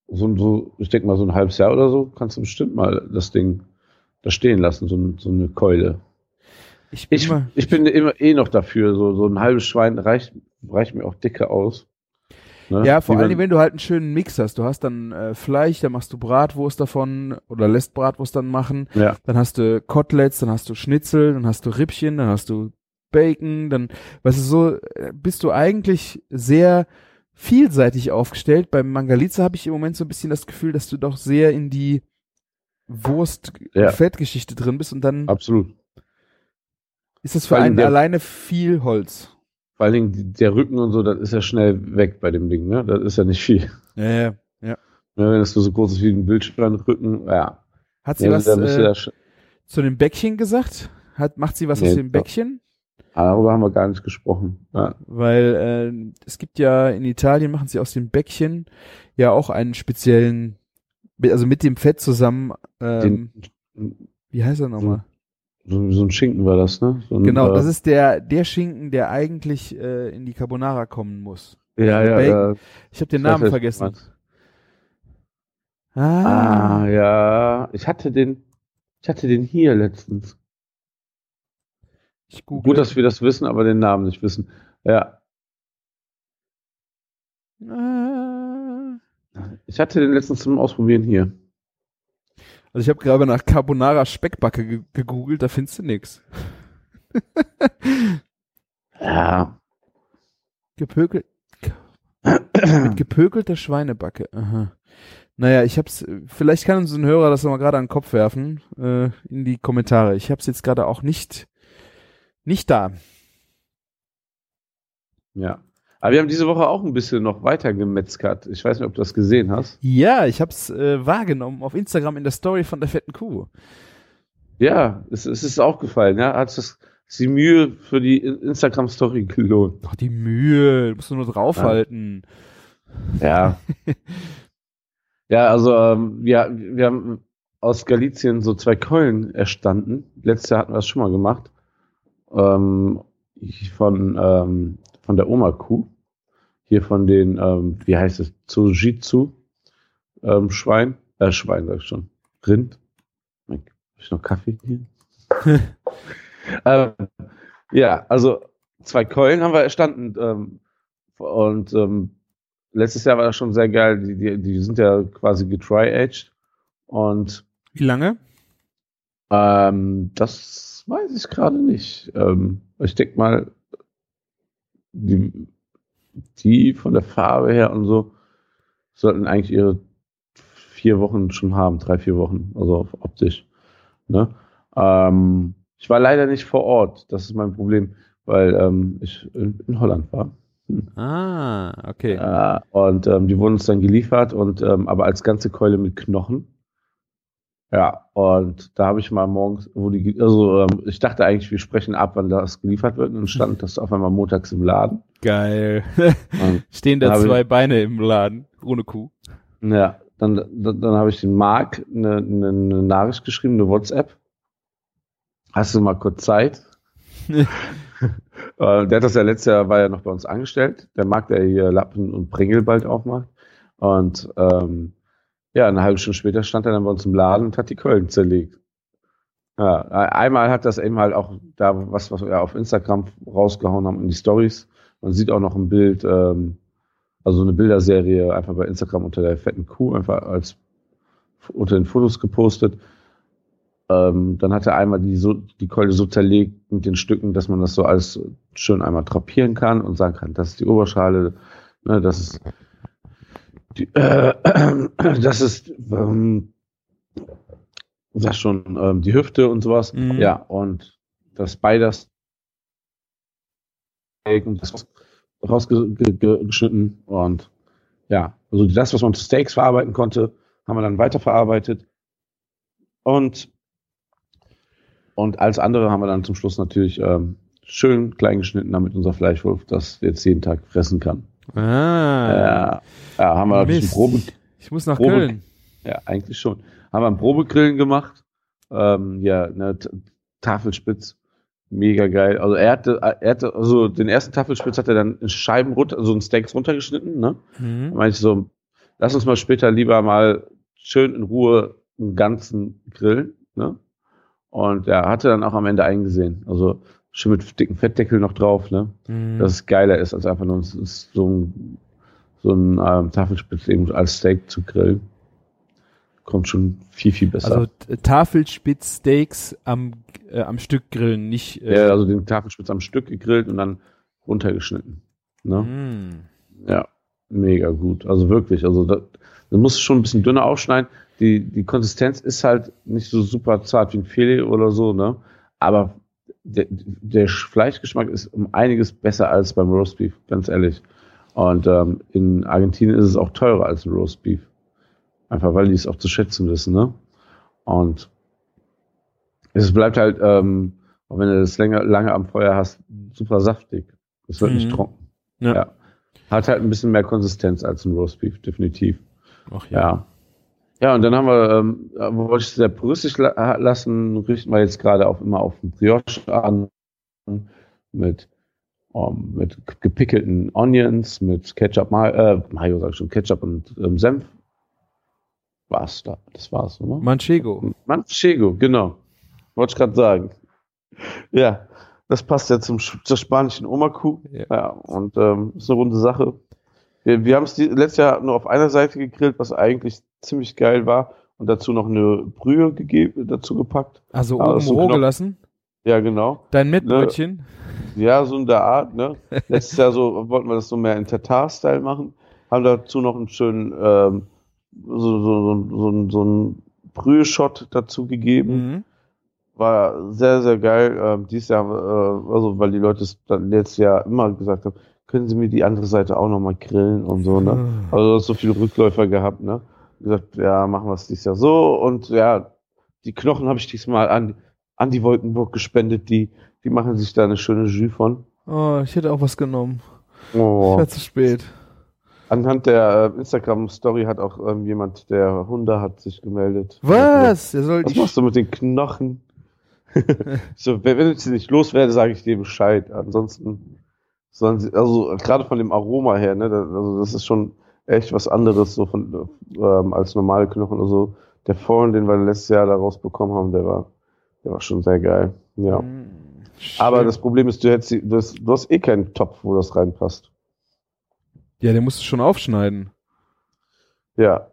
so, so, ich denke mal, so ein halbes Jahr oder so kannst du bestimmt mal das Ding da stehen lassen, so, so eine Keule. Ich bin Ich, mal, ich bin immer eh noch dafür, so, so ein halbes Schwein reicht, reicht mir auch dicke aus. Ne? Ja, vor allem, man- wenn du halt einen schönen Mix hast. Du hast dann äh, Fleisch, dann machst du Bratwurst davon oder lässt Bratwurst dann machen. Ja, Dann hast du Koteletts, dann hast du Schnitzel, dann hast du Rippchen, dann hast du Bacon, dann, weißt du, so äh, bist du eigentlich sehr vielseitig aufgestellt. Beim Mangalitza habe ich im Moment so ein bisschen das Gefühl, dass du doch sehr in die Ja. Wurst-Fettgeschichte drin bist und dann absolut. ist das für einen alleine viel Holz. Vor allen Dingen der Rücken und so, das ist ja schnell weg bei dem Ding, ne? Das ist ja nicht viel. Ja, ja. Ne, Wenn das nur so groß ist wie ein Wildschweinrücken, ja. Hat sie ja was äh, ja zu dem Bäckchen gesagt? Hat, macht sie was Nee, aus dem. Bäckchen? Ah, darüber haben wir gar nicht gesprochen. Ja. Weil äh, es gibt ja in Italien machen sie aus dem Bäckchen ja auch einen speziellen, also mit dem Fett zusammen, ähm, Den, wie heißt er nochmal? So, so ein Schinken war das, ne? So ein, Genau, äh, das ist der der Schinken, der eigentlich äh, in die Carbonara kommen muss. ja, ja, ja. Ich habe den Ich weiß, Namen du vergessen. Ah, Ah, ja. Ich hatte den, ich hatte den hier letztens. Gut, dass wir das wissen, aber den Namen nicht wissen. Ja. Ah. Ich hatte den letztens zum Ausprobieren hier. Also ich habe gerade nach Carbonara Speckbacke ge gegoogelt, da findest du nix. (laughs) Ja. Gepökelt. Mit gepökelter Schweinebacke. Aha. Naja, ich hab's, vielleicht kann uns ein Hörer das nochmal gerade an den Kopf werfen, äh, in die Kommentare. Ich hab's jetzt gerade auch nicht, nicht da. Ja. Aber wir haben diese Woche auch ein bisschen noch weiter gemetzgert. Ich weiß nicht, ob du das gesehen hast. Ja, ich hab's äh, wahrgenommen auf Instagram in der Story von der fetten Kuh. Ja, es, es ist aufgefallen, ja. Das, ist die Mühe für die Instagram-Story gelohnt. Doch die Mühe, du musst nur draufhalten. Ja. (laughs) ja, also ähm, wir, wir haben aus Galizien so zwei Keulen erstanden. Letztes Jahr hatten wir das schon mal gemacht. Ähm, von, ähm, von der Oma-Kuh. Hier von den, ähm, wie heißt es, Tsujitsu ähm, Schwein. Äh, Schwein, sag ich schon. Rind. Hab ich noch Kaffee hier? (laughs) ähm, ja, also zwei Keulen haben wir erstanden. Ähm, und ähm, letztes Jahr war das schon sehr geil. Die, die, die sind ja quasi getry-aged. Und Wie lange? ähm, das weiß ich gerade nicht. Ähm, ich denke mal, die, die von der Farbe her und so sollten eigentlich ihre vier Wochen schon haben, drei, vier Wochen, also auf optisch. Ne? Ähm, ich war leider nicht vor Ort, das ist mein Problem, weil ähm, ich in, Holland war. Ah, okay. Äh, und ähm, die wurden uns dann geliefert und ähm, aber als ganze Keule mit Knochen. Ja, und da habe ich mal morgens, wo die, also ähm, ich dachte eigentlich, wir sprechen ab, wann das geliefert wird, und dann (laughs) stand das auf einmal montags im Laden. Geil. (laughs) Stehen da Habe ich- zwei Beine im Laden, ohne Kuh. ja, dann, dann, dann habe ich den Marc eine, eine, eine Nachricht geschrieben, eine WhatsApp. Hast du mal kurz Zeit? (laughs) Äh, der hat das ja letztes Jahr, war ja noch bei uns angestellt. Der Marc, der hier Lappen und Pringel bald aufmacht. Und ähm, ja, eine halbe Stunde später stand er dann bei uns im Laden und hat die Keulen zerlegt. Ja, einmal hat das eben halt auch da was, was wir auf Instagram rausgehauen haben in die Stories. Man sieht auch noch ein Bild, ähm, also eine Bilderserie einfach bei Instagram unter der fetten Kuh, einfach als unter den Fotos gepostet. Ähm, dann hat er einmal die, so, die Keule so zerlegt mit den Stücken, dass man das so alles schön einmal drapieren kann und sagen kann, das ist die Oberschale, ne, das ist die, äh, (clears throat) das ist ähm, sag schon ähm, die Hüfte und sowas. Mhm. Ja, und das beides und das rausgeschnitten und ja, also das, was man zu Steaks verarbeiten konnte, haben wir dann weiterverarbeitet und und als andere haben wir dann zum Schluss natürlich ähm, schön klein geschnitten, damit unser Fleischwolf das jetzt jeden Tag fressen kann. Ah. Ja, ja, haben wir ein bisschen Mist. Probe, Ich muss nach Probe- Köln. ja, eigentlich schon. Haben wir ein Probegrillen gemacht. Ähm, ja, eine Tafelspitz. Mega geil. Also er hatte, er hatte, also den ersten Tafelspitz hat er dann in Scheiben runter, also in Steaks runtergeschnitten, ne? Da Mhm. meinte ich so, lass uns mal später lieber mal schön in Ruhe einen ganzen grillen, ne? Und er hatte dann auch am Ende eingesehen. Also schön mit dicken Fettdeckel noch drauf, ne? Mhm. Dass es geiler ist, als einfach nur so ein, so ein ähm, Tafelspitz eben als Steak zu grillen. Kommt schon viel, viel besser. Also Tafelspitz-Steaks am, äh, am Stück grillen, nicht. Äh, ja, also den Tafelspitz am Stück gegrillt und dann runtergeschnitten. Ne? Mhm. Ja, mega gut. Also wirklich, also da, du musst schon ein bisschen dünner aufschneiden. Die, die Konsistenz ist halt nicht so super zart wie ein Filet oder so, ne? Aber der, der Fleischgeschmack ist um einiges besser als beim Roastbeef, ganz ehrlich. Und ähm, in Argentinien ist es auch teurer als ein Roastbeef. Einfach weil die es auch zu schätzen wissen, ne? Und es bleibt halt, ähm, auch wenn du das länger, lange am Feuer hast, super saftig. Es wird nicht Mhm. trocken. Ja. Ja. Hat halt ein bisschen mehr Konsistenz als ein Roastbeef, definitiv. Ach Ja. Ja, und dann haben wir, ähm, äh, wollte ich es sehr brüssig la lassen, richten wir jetzt gerade auch immer auf den Brioche an, mit, ähm, mit gepickelten Onions, mit Ketchup, Ma äh, Mayo sag ich schon, Ketchup und ähm, Senf. War's da, das war's, oder? Manchego. Manchego, genau. Wollte ich gerade sagen. Ja, das passt ja zum, zur spanischen Oma-Kuh. Ja. Ja, und ähm, ist eine runde Sache. Wir, wir haben es letztes Jahr nur auf einer Seite gegrillt, was eigentlich ziemlich geil war. Und dazu noch eine Brühe gegeben, dazu gepackt. Also Ah, oben so roh gelassen. Ja, genau. Dein Mettbrötchen. Ja, so in der Art, ne? (laughs) Letztes Jahr so wollten wir das so mehr in Tatar-Style machen. Haben dazu noch einen schönen, ähm, so, so, so, so, so, so einen Brühe-Shot dazu gegeben. Mhm. war sehr, sehr geil. Ähm, dieses Jahr, äh, also weil die Leute es dann letztes Jahr immer gesagt haben, können Sie mir die andere Seite auch nochmal grillen und so, ne? Mhm. Also du hast so viele Rückläufer gehabt, ne? Gesagt, ja, machen wir es dieses Jahr so und ja, die Knochen habe ich diesmal an an die Wolkenburg gespendet. Die, die machen sich da eine schöne Jus von. Oh, ich hätte auch was genommen. Oh. Ich war zu spät. Anhand der äh, Instagram-Story hat auch ähm, jemand, der Hunde hat, sich gemeldet. Was? Was machst du mit den Knochen? (laughs) so, wenn wenn ich sie nicht loswerde, sage ich dir Bescheid. Ansonsten sollen sie, also gerade von dem Aroma her, ne, also das ist schon echt was anderes so von ähm, als normale Knochen. Also der Fallen, den wir letztes Jahr da rausbekommen haben, der war, der war schon sehr geil. Ja. Hm, Aber schön. das Problem ist, du hättest, du hast, du hast eh keinen Topf, wo das reinpasst. Ja, der muss es schon aufschneiden. Ja,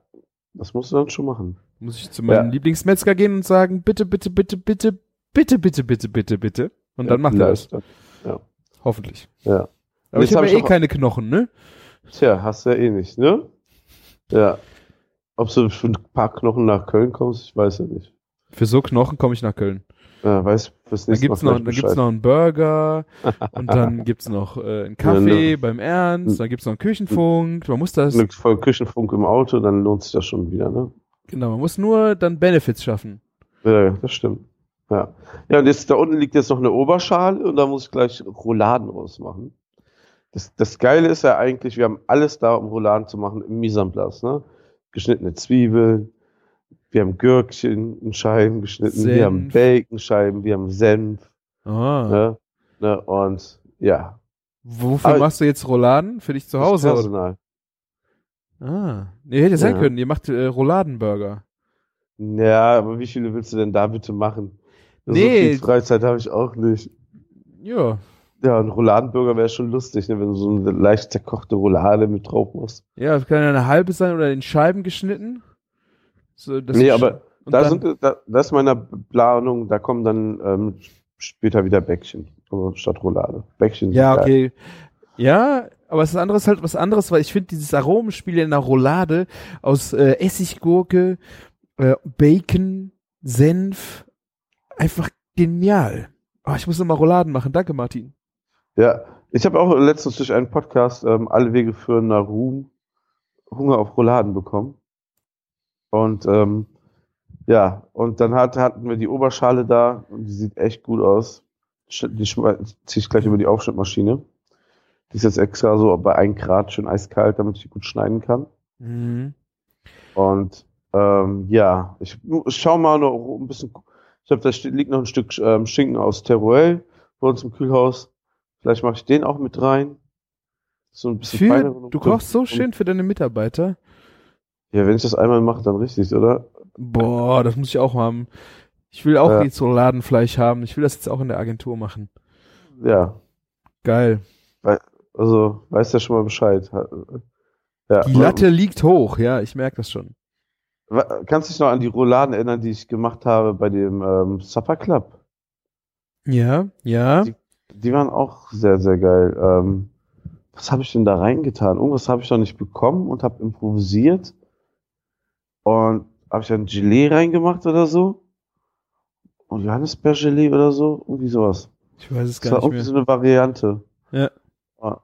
das musst du dann schon machen. Muss ich zu meinem Ja. Lieblingsmetzger gehen und sagen, bitte, bitte, bitte, bitte, bitte, bitte, bitte, bitte, bitte. Und dann macht er das. Vielleicht. Hoffentlich. Ja. Aber Jetzt ich habe hab ja eh keine Knochen, ne? Tja, hast du ja eh nicht, ne? Ja. Ob du für ein paar Knochen nach Köln kommst, ich weiß ja nicht. Für so Knochen komme ich nach Köln. Ja, weiß fürs Dann nächste gibt's Mal noch, dann gibt's Bescheid. noch einen Burger und dann (laughs) gibt's noch äh, einen Kaffee Ja, beim Ernst, dann gibt's noch einen Küchenfunk. Man muss das, Eine voll Küchenfunk im Auto, dann lohnt sich das schon wieder, ne? genau, man muss nur dann Benefits schaffen. Ja, das stimmt. Ja. Ja, und jetzt da unten liegt jetzt noch eine Oberschale und da muss ich gleich Rouladen rausmachen. Das, das Geile ist ja eigentlich, wir haben alles da, um Rouladen zu machen im place, ne? Geschnittene Zwiebeln, wir haben Gürkchen in Scheiben geschnitten, wir haben Senf. Baconscheiben, wir haben Senf, Ah. ne? ne? Und ja. Wofür Aber- machst du jetzt Rouladen? Für dich zu Hause? Personal. Ah. Nee, hätte ja sein können. Ihr macht äh, Rouladenburger. Ja, aber wie viele willst du denn da bitte machen? So Nee. viel Freizeit habe ich auch nicht. Ja. Ja, ein Rouladenburger wäre schon lustig, ne, wenn du so eine leicht zerkochte Roulade mit drauf machst. Ja, das kann ja eine halbe sein oder in Scheiben geschnitten. So, nee, aber da sind, da, das ist meiner Planung, da kommen dann ähm, später wieder Bäckchen, also statt Roulade. Bäckchen sind Ja, geil. okay. Ja, aber andere ist halt was anderes, weil ich finde dieses Aromenspiel in der Roulade aus äh, Essiggurke, äh, Bacon, Senf einfach genial. Oh, ich muss noch mal Rouladen machen. Danke, Martin. Ja, ich habe auch letztens durch einen Podcast ähm, Alle Wege führen nach Ruhm Hunger auf Rouladen bekommen. Und ähm, ja, und dann hat, hatten wir die Oberschale da und die sieht echt gut aus. Die ziehe ich gleich über die Aufschnittmaschine. Die ist jetzt extra so bei 1 Grad schön eiskalt, damit ich die gut schneiden kann. Mhm. Und ähm, ja, ich, ich schau mal noch ein bisschen. Ich glaube, da liegt noch ein Stück ähm, Schinken aus Teruel bei uns im Kühlhaus. Vielleicht mache ich den auch mit rein. So ein bisschen Für, du kochst so schön für deine Mitarbeiter. Ja, wenn ich das einmal mache, dann richtig, oder? Boah, das muss ich auch haben. Ich will auch Ja. jetzt Rouladenfleisch haben. Ich will das jetzt auch in der Agentur machen. Ja, Geil. also weißt ja schon mal Bescheid. Ja, Die Latte liegt hoch, ja, ich merke das schon. Kannst du dich noch an die Rouladen erinnern, die ich gemacht habe bei dem ähm, Supper Club? Ja, ja. Die- Die waren auch sehr, sehr geil. Ähm, was habe ich denn da reingetan? Irgendwas habe ich noch nicht bekommen und habe improvisiert. Und habe ich ein Gelee reingemacht oder so? Und Johannisbeergelee oder so? Irgendwie sowas. Ich weiß es Das gar war nicht irgendwie mehr. so eine Variante. Ja. Ja.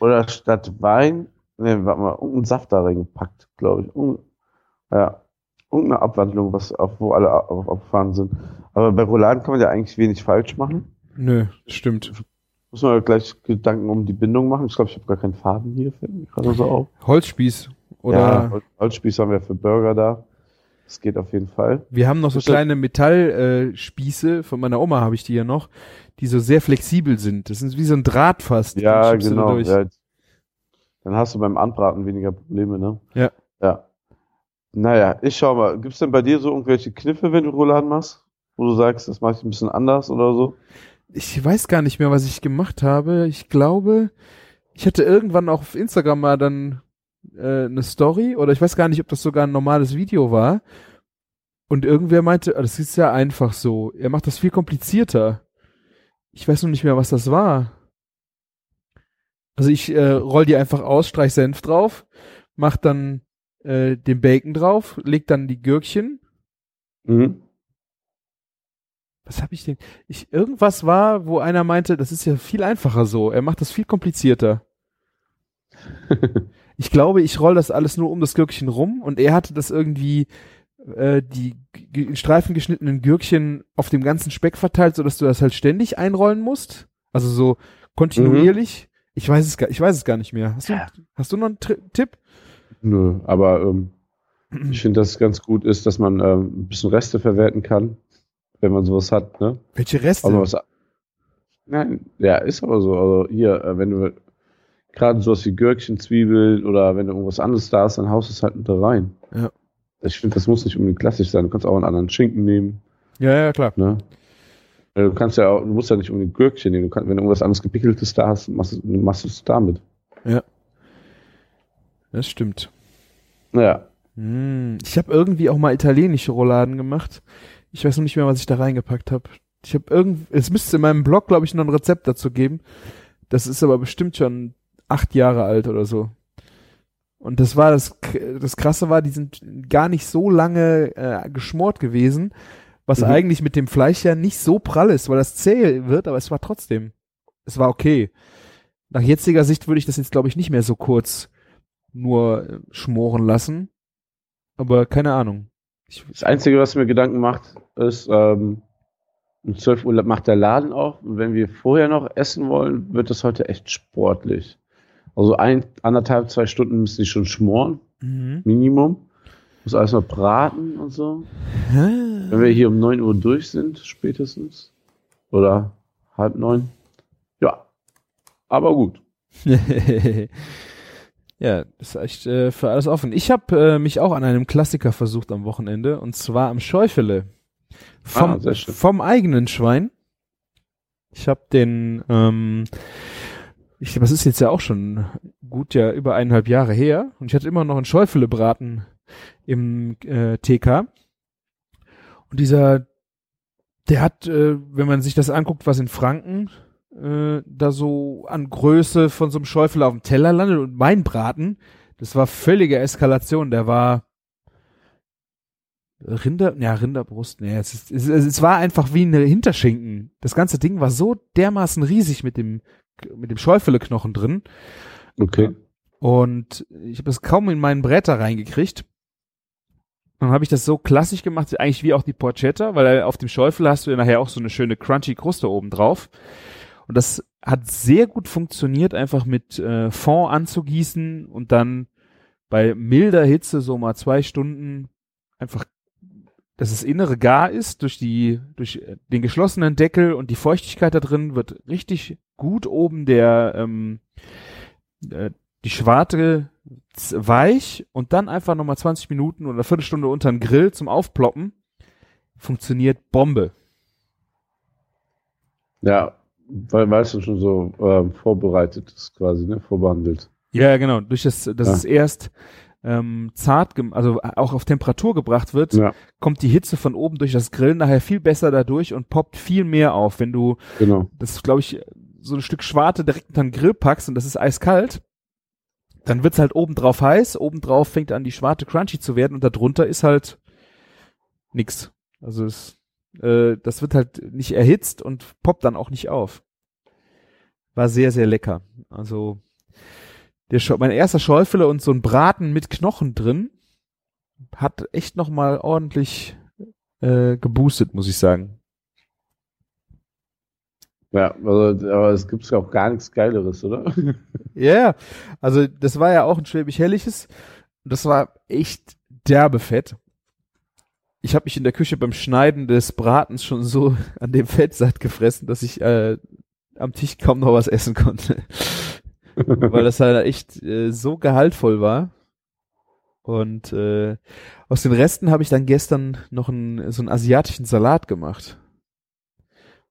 Oder statt Wein, ne, warte mal, irgendeinen Saft da reingepackt, glaube ich. Irgend- ja. Irgendeine Abwandlung, was auf, wo alle auf, aufgefahren sind. Aber bei Rouladen kann man ja eigentlich wenig falsch machen. Nö, stimmt. Muss man ja gleich Gedanken um die Bindung machen. Ich glaube, ich habe gar keinen Faden hier, fällt mir gerade so auf. Holzspieß. Oder ja, Hol- Holzspieß haben wir für Burger da. Das geht auf jeden Fall. wir haben noch so kleine Metallspieße, äh, von meiner Oma habe ich die ja noch, die so sehr flexibel sind. Das sind wie so ein Draht fast. Ja, genau. Ja. Dann hast du beim Anbraten weniger Probleme, ne? Ja. Ja. Naja, ich schau mal. Gibt's denn bei dir so irgendwelche Kniffe, wenn du Rouladen machst? Wo du sagst, das mache ich ein bisschen anders oder so? Ich weiß gar nicht mehr, was ich gemacht habe. Ich glaube, ich hatte irgendwann auch auf Instagram mal dann äh, eine Story oder ich weiß gar nicht, ob das sogar ein normales Video war. Und irgendwer meinte, ah, das ist ja einfach so. Er macht das viel komplizierter. Ich weiß nur nicht mehr, was das war. Also ich äh, roll die einfach aus, streich Senf drauf, mach dann äh, den Bacon drauf, leg dann die Gürkchen. Mhm. Was habe ich denn? Ich irgendwas war, wo einer meinte, das ist ja viel einfacher so. Er macht das viel komplizierter. (laughs) Ich glaube, ich roll das alles nur um das Gürkchen rum und er hatte das irgendwie äh, die in Streifen geschnittenen Gürkchen auf dem ganzen Speck verteilt, sodass du das halt ständig einrollen musst. Also so kontinuierlich. Ich weiß es gar, ich weiß es gar nicht mehr. Hast du, Ja. hast du noch einen Tri Tipp? Nö, aber ähm, (clears throat) ich finde, dass es ganz gut ist, dass man ähm, ein bisschen Reste verwerten kann, wenn man sowas hat, ne? Welche Reste? Aber was, nein, ja, ist aber so. Also hier, äh, wenn du gerade sowas wie Gürkchen, Zwiebeln oder wenn du irgendwas anderes da hast, dann haust du es halt mit da rein. Ja. Ich finde, das muss nicht unbedingt klassisch sein. Du kannst auch einen anderen Schinken nehmen, ja, ja, klar. ne? Äh, Du kannst ja auch, du musst ja nicht unbedingt Gürkchen nehmen. Du kannst, wenn du irgendwas anderes gepickeltes da hast, machst, du- machst du es damit. Das stimmt. Naja. Hm, Ich habe irgendwie auch mal italienische Rouladen gemacht. Ich weiß noch nicht mehr, was ich da reingepackt habe. Ich habe irgend, es müsste in meinem Blog, glaube ich, noch ein Rezept dazu geben. Das ist aber bestimmt schon acht Jahre alt oder so. Und das war das, das Krasse war, die sind gar nicht so lange äh, geschmort gewesen, was Mhm. eigentlich mit dem Fleisch ja nicht so prall ist, weil das zäh wird, aber es war trotzdem, es war okay. Nach jetziger Sicht würde ich das jetzt, glaube ich, nicht mehr so kurz nur äh, schmoren lassen. Aber keine Ahnung. Ich, Das Einzige, was mir Gedanken macht, ist, ähm, um 12 Uhr macht der Laden auf. Und wenn wir vorher noch essen wollen, wird das heute echt sportlich. Also ein, anderthalb, zwei Stunden müssen die schon schmoren, mhm. Minimum. Muss alles noch braten und so. Wenn wir hier um 9 Uhr durch sind, spätestens. Oder halb neun. Ja. Aber gut. (laughs) ja, ist echt äh, für alles offen. Ich habe äh, mich auch an einem Klassiker versucht am Wochenende und zwar am Schäufele. Vom, Ah, vom eigenen Schwein. Ich habe den, ähm, ich das ist jetzt ja auch schon gut ja über eineinhalb Jahre her und ich hatte immer noch einen Schäufele-Braten im äh, TK. Und dieser, der hat, äh, wenn man sich das anguckt, was in Franken äh, da so an Größe von so einem Schäufel auf dem Teller landet und mein Braten, das war völlige Eskalation. Der war Rinder, ja, Rinderbrust, nee, es, ist, es, es war einfach wie eine Hinterschinken. Das ganze Ding war so dermaßen riesig mit dem, mit dem Schäufele-Knochen drin. Okay. Und ich habe das kaum in meinen Bretter reingekriegt. Dann habe ich das so klassisch gemacht, eigentlich wie auch die Porchetta, weil auf dem Schäufel hast du ja nachher auch so eine schöne crunchy Kruste oben drauf. Und das hat sehr gut funktioniert, einfach mit äh, Fond anzugießen und dann bei milder Hitze so mal zwei Stunden einfach, dass das Innere gar ist durch die, durch den geschlossenen Deckel und die Feuchtigkeit da drin wird richtig gut oben der, ähm, äh, die Schwarte weich und dann einfach nochmal 20 Minuten oder eine Viertelstunde unter den Grill zum Aufploppen. Funktioniert Bombe. Ja, weil, es dann schon so ähm, vorbereitet ist, quasi, ne? Vorbehandelt. Ja, genau. Durch das, dass Ja. es erst ähm, zart, also auch auf Temperatur gebracht wird, Ja, kommt die Hitze von oben durch das Grillen nachher viel besser dadurch und poppt viel mehr auf. Wenn du genau. das, glaube ich, so ein Stück Schwarte direkt unter den Grill packst und das ist eiskalt, dann wird's halt obendrauf heiß, obendrauf fängt an die Schwarte crunchy zu werden und darunter ist halt nix. Also es, äh, das wird halt nicht erhitzt und poppt dann auch nicht auf. War sehr, sehr lecker. Also der Schau- mein erster Schäufele und so ein Braten mit Knochen drin hat echt noch mal ordentlich äh, geboostet, muss ich sagen. Ja, also, aber es gibt auch gar nichts Geileres, oder? (laughs) Ja, yeah. also das war ja auch ein schwäbisch-helliges. Das war echt derbe Fett. Ich habe mich in der Küche beim Schneiden des Bratens schon so (laughs) an dem Fett satt gefressen, dass ich äh, am Tisch kaum noch was essen konnte. (laughs) Weil das halt echt äh, so gehaltvoll war. Und äh, aus den Resten habe ich dann gestern noch einen, so einen asiatischen Salat gemacht.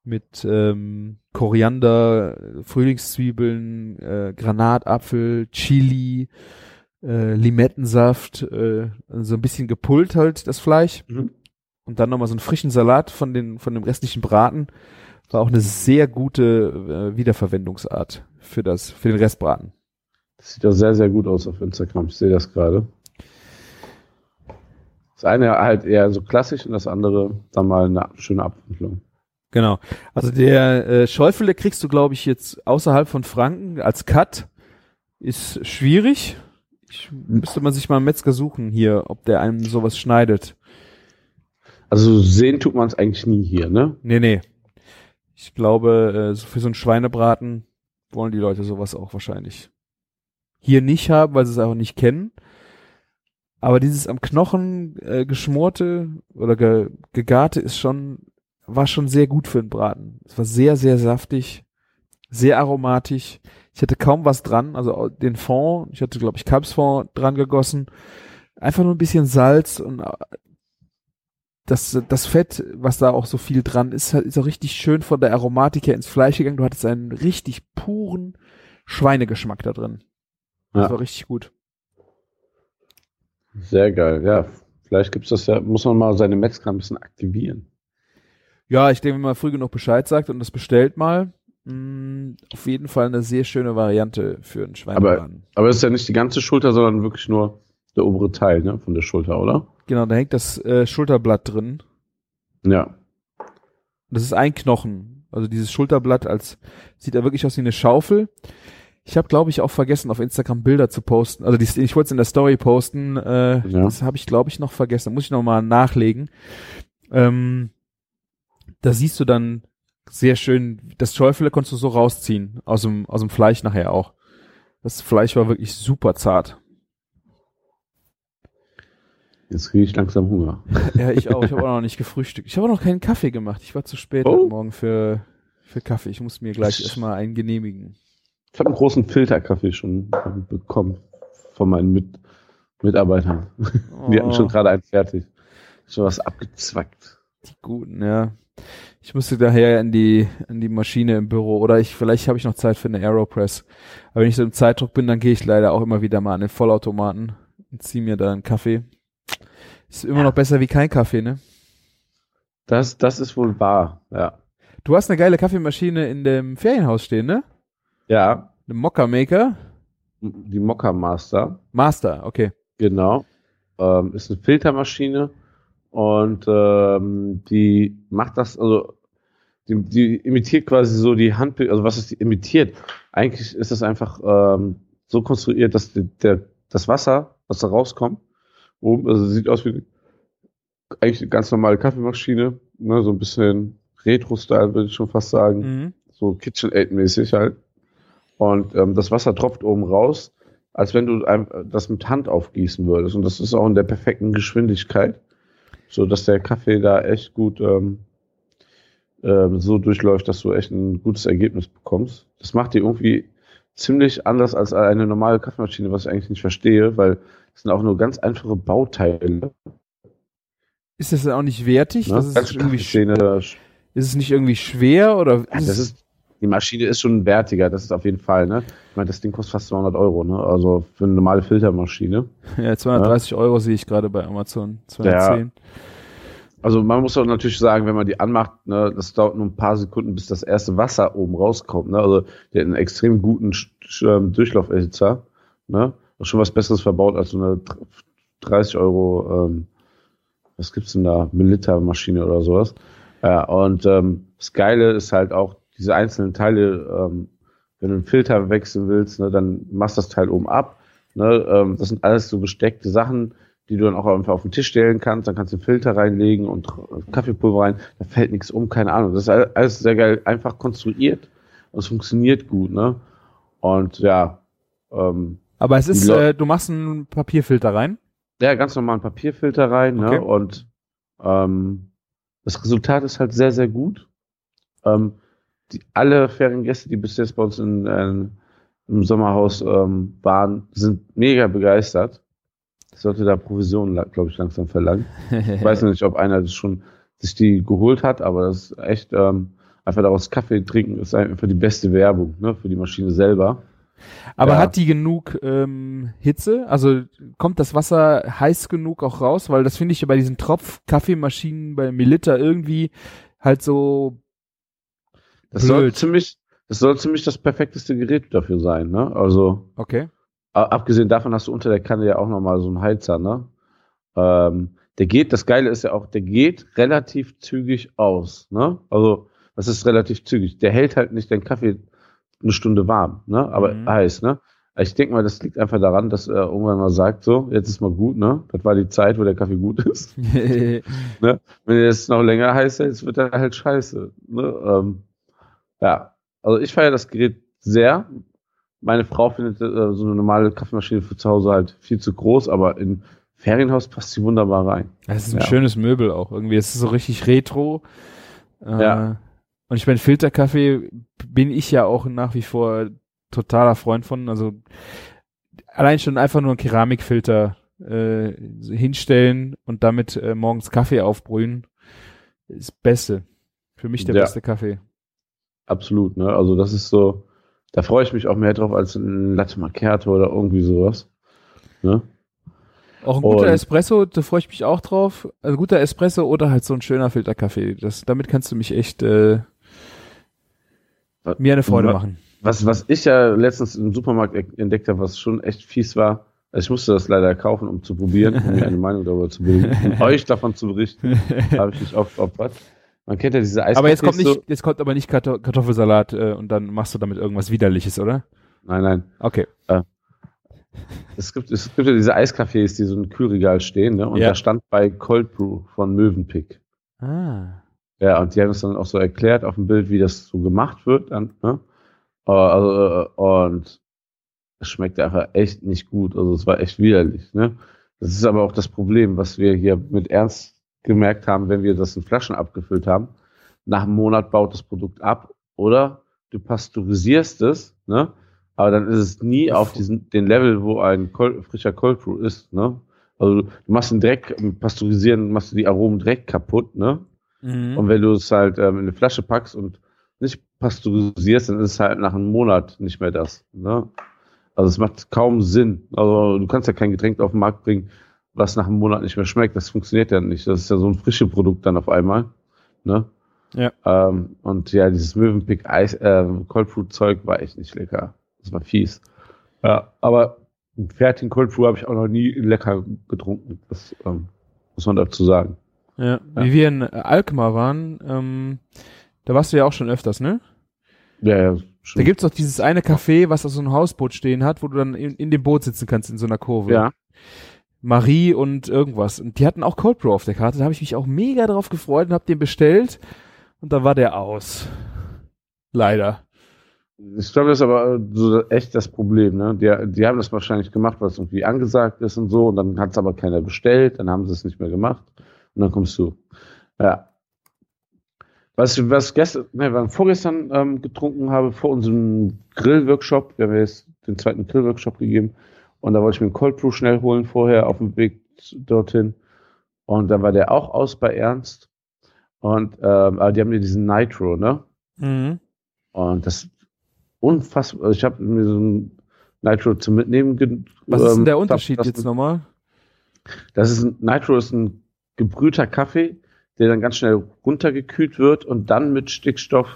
Mit ähm, Koriander, Frühlingszwiebeln, äh, Granatapfel, Chili, äh, Limettensaft, äh, so ein bisschen gepult halt das Fleisch. Mhm. Und dann nochmal so einen frischen Salat von, den, von dem restlichen Braten. War auch eine sehr gute äh, Wiederverwendungsart für das, für den Restbraten. Das sieht auch sehr, sehr gut aus auf Instagram. Ich sehe das gerade. Das eine halt eher so klassisch und das andere dann mal eine schöne Abwandlung. Genau. Also der äh, Schäufele kriegst du, glaube ich, jetzt außerhalb von Franken als Cut. Ist schwierig. Ich, müsste man sich mal einen Metzger suchen hier, ob der einem sowas schneidet. Also sehen tut man es eigentlich nie hier, ne? Nee, nee. Ich glaube, äh, für so einen Schweinebraten wollen die Leute sowas auch wahrscheinlich hier nicht haben, weil sie es auch nicht kennen. Aber dieses am Knochen äh, geschmorte oder ge, gegarte ist schon, war schon sehr gut für den Braten. Es war sehr, sehr saftig, sehr aromatisch. Ich hatte kaum was dran, also den Fond, ich hatte, glaube ich, Kalbsfond dran gegossen. Einfach nur ein bisschen Salz und äh, das, das Fett, was da auch so viel dran ist, ist auch richtig schön von der Aromatik her ins Fleisch gegangen. Du hattest einen richtig puren Schweinegeschmack da drin. Das Ja. war richtig gut. Sehr geil, ja. Vielleicht gibt's das ja, muss man mal seine Metzger ein bisschen aktivieren. Ja, ich denke, wenn man früh genug Bescheid sagt und das bestellt mal, mh, auf jeden Fall eine sehr schöne Variante für einen Schweinebraten. Aber es ist ja nicht die ganze Schulter, sondern wirklich nur der obere Teil, ne, von der Schulter, oder? Genau, da hängt das äh, Schulterblatt drin. Ja. Das ist ein Knochen. Also dieses Schulterblatt als sieht da wirklich aus wie eine Schaufel. Ich habe, glaube ich, auch vergessen, auf Instagram Bilder zu posten. Also die, ich wollte es in der Story posten. Äh, Ja. Das habe ich, glaube ich, noch vergessen. Muss ich noch mal nachlegen. Ähm, da siehst du dann sehr schön, das Schäufele konntest du so rausziehen aus dem aus dem Fleisch nachher auch. Das Fleisch war wirklich super zart. Jetzt kriege ich langsam Hunger. (laughs) Ja, ich auch. Ich habe auch (laughs) noch nicht gefrühstückt. Ich habe auch noch keinen Kaffee gemacht. Ich war zu spät Oh. heute Morgen für für Kaffee. Ich muss mir gleich erstmal einen genehmigen. Ich habe einen großen Filterkaffee schon bekommen von meinen Mit Mitarbeitern. (laughs) Die hatten schon Oh. gerade einen fertig. Schon was abgezwackt. Die guten, ja. Ich müsste daher in die, in die Maschine im Büro oder ich, vielleicht habe ich noch Zeit für eine Aeropress. Aber wenn ich so im Zeitdruck bin, dann gehe ich leider auch immer wieder mal an den Vollautomaten und ziehe mir da einen Kaffee. Ist immer noch besser wie kein Kaffee, ne? Das, das ist wohl wahr, ja. Du hast eine geile Kaffeemaschine in dem Ferienhaus stehen, ne? Ja, Eine Mokka Maker. die Mokka Master, Master, okay. genau. Ähm, ist eine Filtermaschine und ähm, die macht das, also die, die imitiert quasi so die Hand, also was ist die imitiert? Eigentlich ist das einfach ähm, so konstruiert, dass die, der, das Wasser, was da rauskommt, oben, also sieht aus wie eigentlich eine ganz normale Kaffeemaschine, ne, so ein bisschen Retro-Style, würde ich schon fast sagen. Mhm. so KitchenAid-mäßig halt. Und ähm, das Wasser tropft oben raus, als wenn du das mit Hand aufgießen würdest. Und das ist auch in der perfekten Geschwindigkeit, so dass der Kaffee da echt gut ähm, ähm, so durchläuft, dass du echt ein gutes Ergebnis bekommst. Das macht die irgendwie ziemlich anders als eine normale Kaffeemaschine, was ich eigentlich nicht verstehe, weil es sind auch nur ganz einfache Bauteile. Ist das denn auch nicht wertig? Ne? Das ist, irgendwie, ist es nicht irgendwie schwer oder Ja, das ist, die Maschine ist schon wertiger, das ist auf jeden Fall, ne? Ich meine, das Ding kostet fast 200 Euro, ne? Also für eine normale Filtermaschine. ja, 230 Euro sehe ich gerade bei Amazon. 210. Also man muss auch natürlich sagen, wenn man die anmacht, ne, das dauert nur ein paar Sekunden, bis das erste Wasser oben rauskommt, ne? Also der hat einen extrem guten ähm, Durchlauferhitzer, ne? Ist schon was Besseres verbaut als so eine dr- 30 Euro, ähm, was gibt's denn da? Milliliter-Maschine oder sowas. Ja, und ähm, das Geile ist halt auch diese einzelnen Teile, ähm, wenn du einen Filter wechseln willst, ne, dann machst das Teil oben ab. Ne, ähm, das sind alles so gesteckte Sachen, die du dann auch einfach auf den Tisch stellen kannst. Dann kannst du einen Filter reinlegen und Kaffeepulver rein. Da fällt nichts um, keine Ahnung. Das ist all- alles sehr geil, einfach konstruiert und es funktioniert gut. Ne? Und ja, ähm, Aber es ist, äh, du machst einen Papierfilter rein. ja, ganz normalen Papierfilter rein, Okay. ne? Und ähm, das Resultat ist halt sehr, sehr gut. Ähm, die, alle Feriengäste, die bis jetzt bei uns in, äh, im Sommerhaus ähm, waren, sind mega begeistert. Ich sollte da Provisionen, glaube ich, langsam verlangen. Ich (laughs) weiß nicht, ob einer das schon sich die geholt hat, aber das ist echt ähm, einfach daraus Kaffee trinken ist einfach die beste Werbung ne, für die Maschine selber. Aber Ja. hat die genug ähm, Hitze? Also kommt das Wasser heiß genug auch raus? Weil das finde ich bei diesen Tropf-Kaffeemaschinen bei Melita irgendwie halt so Das soll ziemlich, das soll ziemlich das perfekteste Gerät dafür sein, ne? Also okay. abgesehen davon hast du unter der Kanne ja auch nochmal so einen Heizer, ne? Ähm, der geht, das Geile ist ja auch, der geht relativ zügig aus, ne? Also, das ist relativ zügig. Der hält halt nicht den Kaffee eine Stunde warm, ne? Aber Mhm. heiß, ne? Ich denke mal, das liegt einfach daran, dass er irgendwann mal sagt, so, jetzt ist mal gut, ne? Das war die Zeit, wo der Kaffee gut ist. (laughs) (laughs) ne? Wenn er jetzt noch länger heiß hält, wird er halt scheiße. Ne? Ähm, ja, also ich feiere das Gerät sehr. Meine Frau findet äh, so eine normale Kaffeemaschine für zu Hause halt viel zu groß, aber in Ferienhaus passt sie wunderbar rein. Das ist ein Ja. schönes Möbel auch irgendwie. Es ist so richtig retro. Äh, Ja. Und ich meine, Filterkaffee bin ich ja auch nach wie vor totaler Freund von. Also allein schon einfach nur einen Keramikfilter äh, hinstellen und damit äh, morgens Kaffee aufbrühen, ist das Beste. Für mich der Ja. beste Kaffee. Absolut, ne? Also das ist so, da freue ich mich auch mehr drauf als ein Latte Macchiato oder irgendwie sowas. Ne? Auch ein guter Und- Espresso, da freue ich mich auch drauf. Also guter Espresso oder halt so ein schöner Filterkaffee. Das, damit kannst du mich echt äh, Was- mir eine Freude wa- machen. Was, was ich ja letztens im Supermarkt e- entdeckt habe, was schon echt fies war, also ich musste das leider kaufen, um zu probieren, um mir eine (laughs) Meinung darüber zu bilden, um euch davon zu berichten, (laughs) habe ich mich aufgeopfert. Man kennt ja diese Eiskaffees aber jetzt kommt so. nicht, jetzt kommt aber nicht Karto- Kartoffelsalat äh, und dann machst du damit irgendwas Widerliches, oder? Nein, nein. Okay. Es gibt, es gibt ja diese Eiskaffees, die so im Kühlregal stehen, ne? Und Ja. da stand bei Cold Brew von Mövenpick. Ah. Ja, und die haben es dann auch so erklärt auf dem Bild, wie das so gemacht wird. Dann, ne? Äh, Also, äh, und es schmeckt einfach echt nicht gut. Also es war echt widerlich. Ne? Das ist aber auch das Problem, was wir hier mit Ernst gemerkt haben, wenn wir das in Flaschen abgefüllt haben. Nach einem Monat baut das Produkt ab oder du pasteurisierst es, ne? aber dann ist es nie auf diesen, den Level, wo ein Cold, frischer Cold Brew ist. Ne? Also du machst den Dreck, mit Pasteurisieren machst du die Aromen direkt kaputt, ne? Mhm. Und wenn du es halt ähm, in eine Flasche packst und nicht pasteurisierst, dann ist es halt nach einem Monat nicht mehr das. Ne? Also es macht kaum Sinn. Also du kannst ja kein Getränk auf den Markt bringen, was nach einem Monat nicht mehr schmeckt. Das funktioniert ja nicht. Das ist ja so ein frisches Produkt dann auf einmal. Ne? Ja. Ähm, und ja, dieses Mövenpick Eis, äh, Cold Brew Zeug war echt nicht lecker. Das war fies. Ja, aber einen fertigen Cold Brew habe ich auch noch nie lecker getrunken. Das ähm, muss man dazu sagen. Ja. Ja. Wie wir in Alkmaar waren, ähm, da warst du ja auch schon öfters, ne? Ja, ja. Schon. Da gibt's doch dieses eine Café, was auf so einem Hausboot stehen hat, wo du dann in, in dem Boot sitzen kannst in so einer Kurve. ja. Marie und irgendwas. Und die hatten auch Cold Brew auf der Karte. Da habe ich mich auch mega drauf gefreut und habe den bestellt. Und dann war der aus. Leider. Ich glaube, das ist aber so echt das Problem. Ne? Die, die haben das wahrscheinlich gemacht, es irgendwie angesagt ist und so. Und dann hat es aber keiner bestellt. Dann haben sie es nicht mehr gemacht. Und dann kommst du. Ja. Was was gestern, ne, was vorgestern ähm, getrunken habe, vor unserem Grill-Workshop, wir haben jetzt den zweiten Grill-Workshop gegeben. Und da wollte ich mir einen Cold Brew schnell holen vorher auf dem Weg dorthin. Und dann war der auch aus bei Ernst. Und ähm, aber die haben ja diesen Nitro, ne? Mhm. Und das unfassbar. Also ich habe mir so ein Nitro zum Mitnehmen. Was ist denn ähm, der Unterschied das- jetzt nochmal? Das ist ein Nitro ist ein gebrühter Kaffee, der dann ganz schnell runtergekühlt wird und dann mit Stickstoff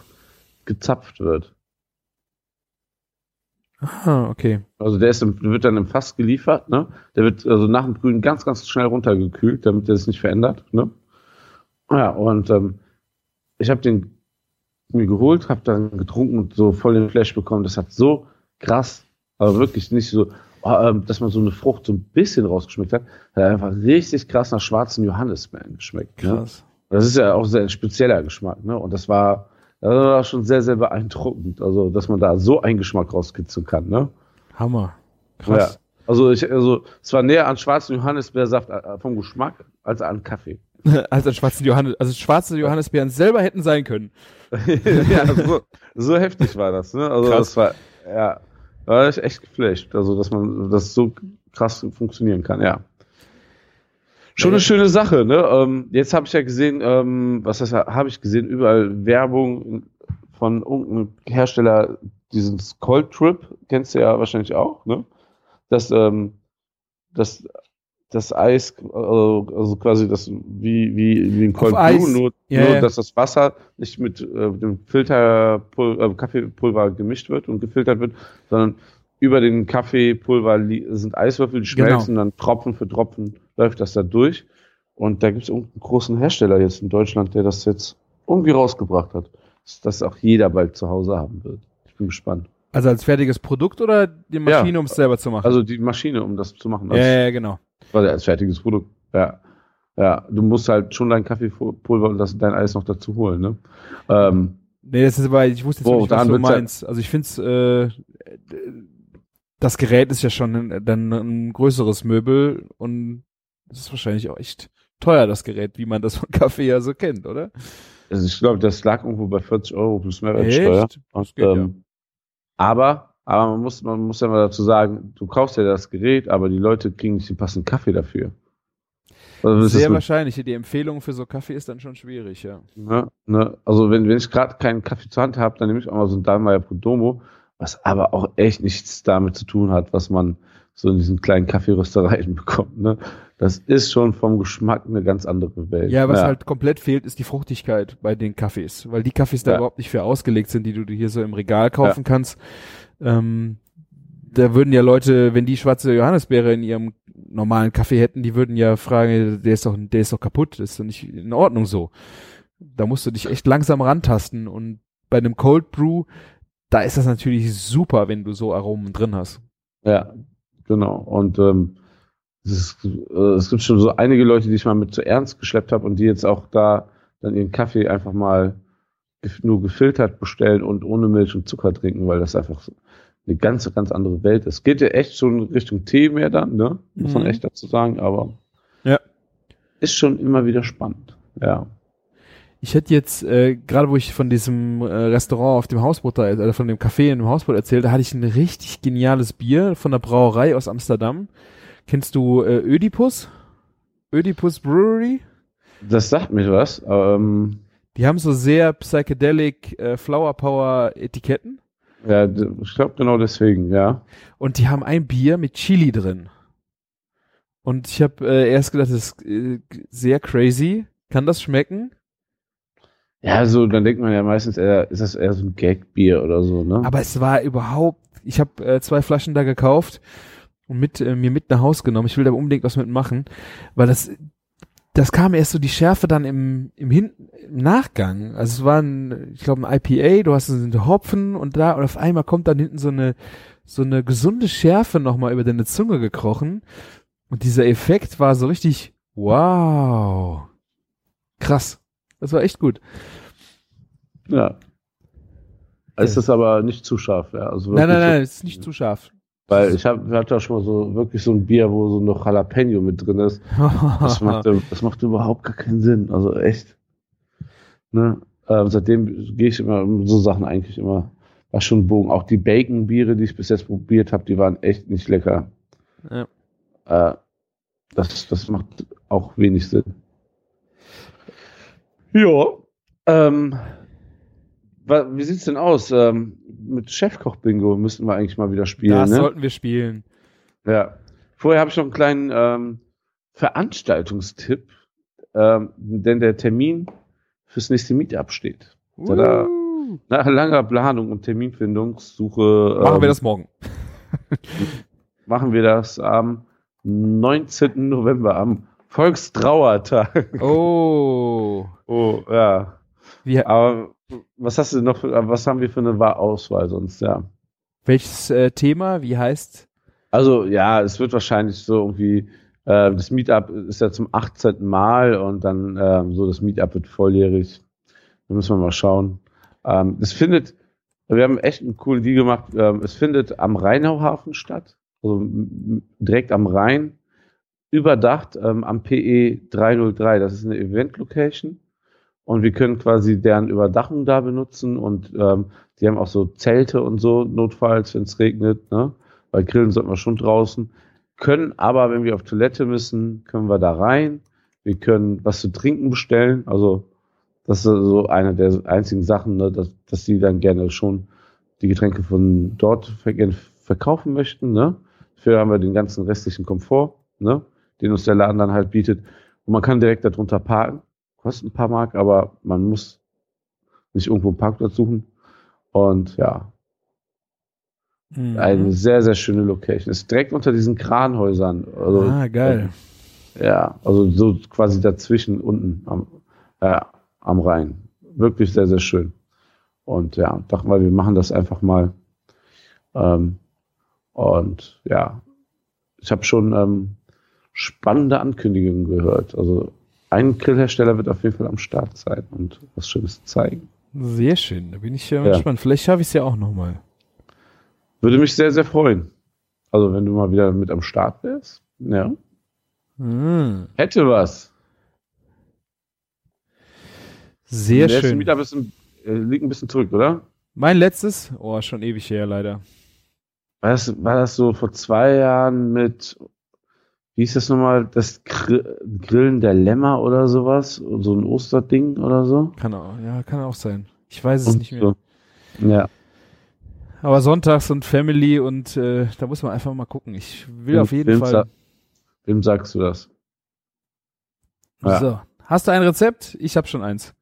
gezapft wird. Ah, okay. Also der ist wird dann im Fass geliefert, ne? Der wird also nach dem Brühen ganz, ganz schnell runtergekühlt, damit der sich nicht verändert, ne? Ja, und ähm, ich habe den mir geholt, habe dann getrunken und so voll den Flash bekommen. Das hat so krass, aber wirklich nicht so, oh, ähm, dass man so eine Frucht so ein bisschen rausgeschmeckt hat, hat einfach richtig krass nach schwarzen Johannisbeeren geschmeckt. Ne? Krass. Das ist ja auch sehr ein spezieller Geschmack, ne? Und das war, das war schon sehr, sehr beeindruckend. Also, dass man da so einen Geschmack rauskitzeln kann, ne? Hammer. Krass. Ja. Also, ich, also, es war näher an schwarzen Johannisbeersaft äh, vom Geschmack als an Kaffee. (laughs) Also schwarze Johannes, also schwarze Johannisbeeren selber hätten sein können. (laughs) ja, so, so heftig war das, ne? Also, Krass. das war, ja, da war ich echt geflasht. Also, dass man das so krass funktionieren kann, ja. Schon eine schöne Sache, ne? Ähm, jetzt habe ich ja gesehen, ähm, was heißt, habe ich gesehen, überall Werbung von irgendeinem Hersteller, diesen Cold Trip, kennst du ja wahrscheinlich auch, ne? Das, ähm, das, das Eis, also, also quasi das, wie, wie, wie ein Cold Auf. Brew, nur, Ja, nur ja. dass das Wasser nicht mit äh, dem Filterpul äh, Kaffeepulver gemischt wird und gefiltert wird, sondern über den Kaffeepulver sind Eiswürfel, die Genau. schmelzen, dann Tropfen für Tropfen läuft das da durch. Und da gibt es irgendeinen großen Hersteller jetzt in Deutschland, der das jetzt irgendwie rausgebracht hat. Dass das auch jeder bald zu Hause haben wird. Ich bin gespannt. Also als fertiges Produkt oder die Maschine, Ja. um es selber zu machen? Also die Maschine, um das zu machen. ja, Als, ja, genau. Also als fertiges Produkt. Ja. Ja, du musst halt schon dein Kaffeepulver und das, dein Eis noch dazu holen, ne? Ähm, Nee, das ist aber, ich wusste jetzt Wo, nicht, was du ja- meinst. Also ich find's, äh, das Gerät ist ja schon ein, dann ein größeres Möbel und das ist wahrscheinlich auch echt teuer, das Gerät, wie man das von Kaffee ja so kennt, oder? also ich glaube, das lag irgendwo bei 40 Euro plus Mehrwertsteuer. Und, geht ja. ähm, Aber, aber man muss, man muss ja mal dazu sagen, du kaufst ja das Gerät, aber die Leute kriegen nicht den passenden Kaffee dafür. Also, Sehr wahrscheinlich. Die Empfehlung für so Kaffee ist dann schon schwierig, ja. ne, ne, also wenn, wenn ich gerade keinen Kaffee zur Hand habe, dann nehme ich auch mal so ein Dahlmeier Podomo, was aber auch echt nichts damit zu tun hat, was man so in diesen kleinen Kaffeeröstereien (laughs) bekommt. Ne? Das ist schon vom Geschmack eine ganz andere Welt. Ja, was halt komplett fehlt, ist die Fruchtigkeit bei den Kaffees, weil die Kaffees da Ja. überhaupt nicht für ausgelegt sind, die du hier so im Regal kaufen kannst. Ähm, da würden ja Leute, wenn die schwarze Johannisbeere in ihrem normalen Kaffee hätten, die würden ja fragen, der ist doch, der ist doch kaputt, das ist doch nicht in Ordnung so. Da musst du dich echt langsam rantasten und bei einem Cold Brew, da ist das natürlich super, wenn du so Aromen drin hast. Ja, genau. Und ähm, es, ist, äh, es gibt schon so einige Leute, die ich mal mit zu ernst geschleppt habe und die jetzt auch da dann ihren Kaffee einfach mal nur gefiltert bestellen und ohne Milch und Zucker trinken, weil das einfach so eine ganz, ganz andere Welt ist. Geht ja echt schon Richtung Tee mehr dann, ne? Muss man Mhm. echt dazu sagen, aber Ja. ist schon immer wieder spannend. Ja. Ich hätte jetzt, äh, gerade wo ich von diesem äh, Restaurant auf dem Hausboot, da, oder von dem Café in dem Hausboot erzählt, da hatte ich ein richtig geniales Bier von der Brauerei aus Amsterdam. Kennst du äh, Ödipus? Ödipus Brewery? Das sagt mir was. Ähm, Die haben so sehr psychedelic äh, Flower Power Etiketten ja, ich glaube genau deswegen, ja. und die haben ein Bier mit Chili drin. Und ich habe äh, erst gedacht, das ist äh, sehr crazy. Kann das schmecken? Ja, so, dann denkt man ja meistens eher, ist das eher so ein Gagbier oder so, ne? Aber es war überhaupt, ich habe äh, zwei Flaschen da gekauft und mit äh, mir mit nach Hause genommen. Ich will da unbedingt was mitmachen, weil das das kam erst so die Schärfe dann im im, Hin im Nachgang. Also es war ein, ich glaube ein IPA, du hast einen Hopfen und da und auf einmal kommt dann hinten so eine so eine gesunde Schärfe nochmal über deine Zunge gekrochen und dieser Effekt war so richtig wow. Krass. Das war echt gut. Ja. Es ist aber nicht zu scharf, ja. Also Nein, nein, nein, es ist nicht zu scharf. Weil ich hab, hatte auch schon mal so wirklich so ein Bier, wo so noch Jalapeno mit drin ist. Das (laughs) macht, das macht überhaupt gar keinen Sinn. Also echt. Ne? Ähm, seitdem gehe ich immer um so Sachen eigentlich immer, war schon ein Bogen. Auch die Bacon-Biere, die ich bis jetzt probiert habe, die waren echt nicht lecker. Ja. Äh, das, das macht auch wenig Sinn. Ja. Ähm, wie sieht's denn aus? Ähm, mit Chefkoch-Bingo müssten wir eigentlich mal wieder spielen. Das ne? sollten wir spielen. Ja. Vorher habe ich noch einen kleinen ähm, Veranstaltungstipp, ähm, denn der Termin fürs nächste Meetup steht. Tada. Uh. Nach langer Planung und Terminfindungssuche Machen ähm, wir das morgen. (laughs) machen wir das am 19. November, am Volkstrauertag. Oh. (laughs) Oh, ja. Wie, Aber was hast du noch für, was haben wir für eine Wa- Auswahl sonst, ja? welches äh, Thema? Wie heißt? Also, ja, es wird wahrscheinlich so irgendwie, äh, das Meetup ist ja zum 18. Mal und dann ähm, so das Meetup wird volljährig. Da müssen wir mal schauen. Ähm, es findet, wir haben echt einen coolen Deal gemacht. Ähm, es findet am Rheinauhafen statt, also direkt am Rhein, überdacht ähm, am PE 303. Das ist eine Event-Location und wir können quasi deren Überdachung da benutzen und ähm, die haben auch so Zelte und so, notfalls, wenn es regnet, ne? Weil grillen sollten wir schon draußen. Können aber, wenn wir auf Toilette müssen, können wir da rein. Wir können was zu trinken bestellen. Also, das ist so eine der einzigen Sachen, ne, dass, dass die dann gerne schon die Getränke von dort verkaufen möchten. Ne? Dafür haben wir den ganzen restlichen Komfort, ne? Den uns der Laden dann halt bietet. Und man kann direkt darunter parken. Kostet ein paar Mark, aber man muss nicht irgendwo einen Parkplatz suchen. Und ja, Mhm. eine sehr, sehr schöne Location. Ist direkt unter diesen Kranhäusern. Also, ah, geil. Ja, also so quasi dazwischen unten am, äh, am Rhein. Wirklich sehr, sehr schön. Und ja, dachten wir, wir machen das einfach mal. Ähm, und ja, ich habe schon ähm, spannende Ankündigungen gehört. Also ein Grillhersteller wird auf jeden Fall am Start sein und was Schönes zeigen. Sehr schön, da bin ich ja, Ja. gespannt. Vielleicht schaffe ich es ja auch nochmal. Würde mich sehr, sehr freuen. Also wenn du mal wieder mit am Start wärst. Ja. Hm. Hätte was. Sehr schön. Ein bisschen, äh, liegt ein bisschen zurück, oder? Mein letztes, oh, schon ewig her leider. War das, war das so vor zwei Jahren mit, wie hieß das nochmal, das Gr Grillen der Lämmer oder sowas? So ein Osterding oder so? Kann auch, ja, kann auch sein. Ich weiß es Und nicht mehr. so. Ja. Aber sonntags und Family und äh, da muss man einfach mal gucken. Ich will Wem- auf jeden wem Fall. sa- Wem sagst du das? Ja. So. Hast du ein Rezept? Ich habe schon eins.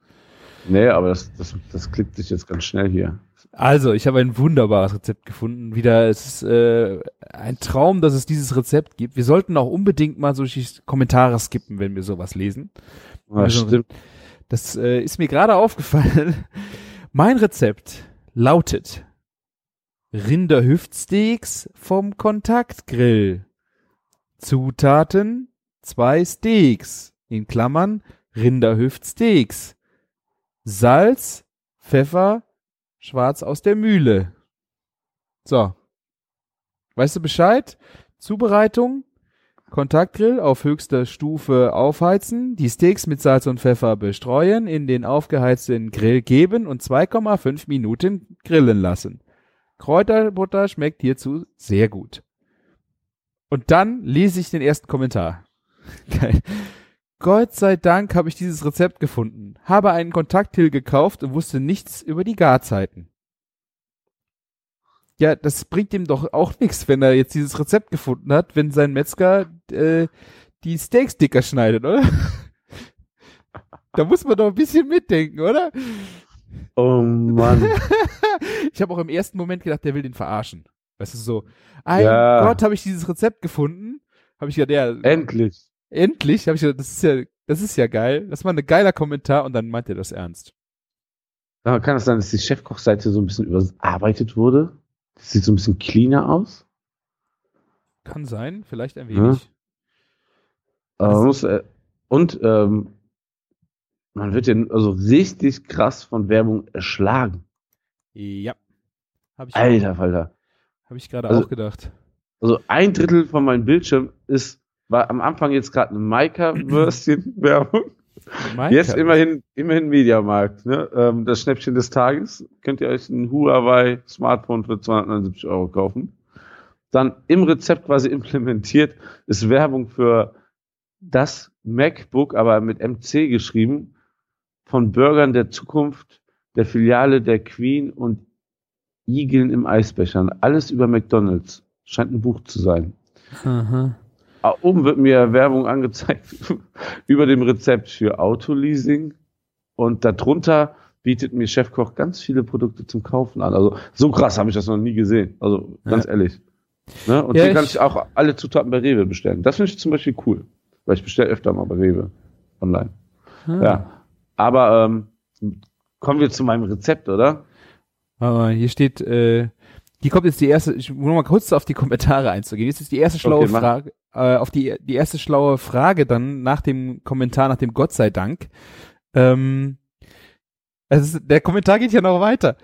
Nee, aber das, das, das klickt sich jetzt ganz schnell hier. Also, ich habe ein wunderbares Rezept gefunden. Wieder, es ist äh, ein Traum, dass es dieses Rezept gibt. Wir sollten auch unbedingt mal solche Kommentare skippen, wenn wir sowas lesen. Ja, Also- stimmt. Das äh, ist mir gerade aufgefallen. (laughs) Mein Rezept lautet Rinderhüftsteaks vom Kontaktgrill. Zutaten zwei Steaks, in Klammern Rinderhüftsteaks. Salz, Pfeffer, schwarz aus der Mühle. So. Weißt du Bescheid? Zubereitung, Kontaktgrill auf höchster Stufe aufheizen, die Steaks mit Salz und Pfeffer bestreuen, in den aufgeheizten Grill geben und 2,5 Minuten grillen lassen. Kräuterbutter schmeckt hierzu sehr gut. Und dann lese ich den ersten Kommentar. (laughs) Geil. Gott sei Dank habe ich dieses Rezept gefunden, habe einen Kontaktgrill gekauft und wusste nichts über die Garzeiten. Ja, das bringt ihm doch auch nichts, wenn er jetzt dieses Rezept gefunden hat, wenn sein Metzger äh, die Steaks dicker schneidet, oder? da muss man doch ein bisschen mitdenken, oder? Oh Mann. (laughs) Ich habe auch im ersten Moment gedacht, der will den verarschen. Weißt du, so, ein Ja. Gott, habe ich dieses Rezept gefunden. Habe ich ja, Endlich. Endlich, habe ich gedacht, das ist ja, das ist ja geil. Das war ein geiler Kommentar und dann meint er das ernst. Aber kann es sein, dass die Chefkochseite so ein bisschen überarbeitet wurde? Das sieht so ein bisschen cleaner aus. Kann sein, vielleicht ein Ja. wenig. Aber man muss, äh, und ähm, man wird ja also richtig krass von Werbung erschlagen. Ja. Habe ich, Alter Falter. hab ich gerade Also- auch gedacht. Also ein Drittel von meinem Bildschirm ist, war am Anfang jetzt gerade eine Maika-Würstchen-Werbung. Mein Jetzt immerhin, immerhin Mediamarkt, ne? Ähm, das Schnäppchen des Tages. Könnt ihr euch ein Huawei Smartphone für 279 Euro kaufen. Dann im Rezept quasi (laughs) implementiert ist Werbung für das MacBook, aber mit MC geschrieben, von Burgern der Zukunft, der Filiale der Queen und Igeln im Eisbechern. Alles über McDonalds. Scheint ein Buch zu sein. Aha. Ah, Oben wird mir Werbung angezeigt (laughs) über dem Rezept für Autoleasing und darunter bietet mir Chefkoch ganz viele Produkte zum Kaufen an. Also so krass habe ich das noch nie gesehen. Also ganz ehrlich. Ne? Und Ja, hier kann ich- auch alle Zutaten bei Rewe bestellen. Das finde ich zum Beispiel cool, weil ich bestelle öfter mal bei Rewe online. Ah. Ja, aber ähm, kommen wir zu meinem Rezept, oder? Aber hier steht, äh, hier kommt jetzt die erste, ich muss noch mal kurz auf die Kommentare einzugehen. Jetzt ist die erste schlaue Okay. Frage, äh, auf die, die erste schlaue Frage dann nach dem Kommentar, nach dem Gott sei Dank. Ähm, also der Kommentar geht ja noch weiter.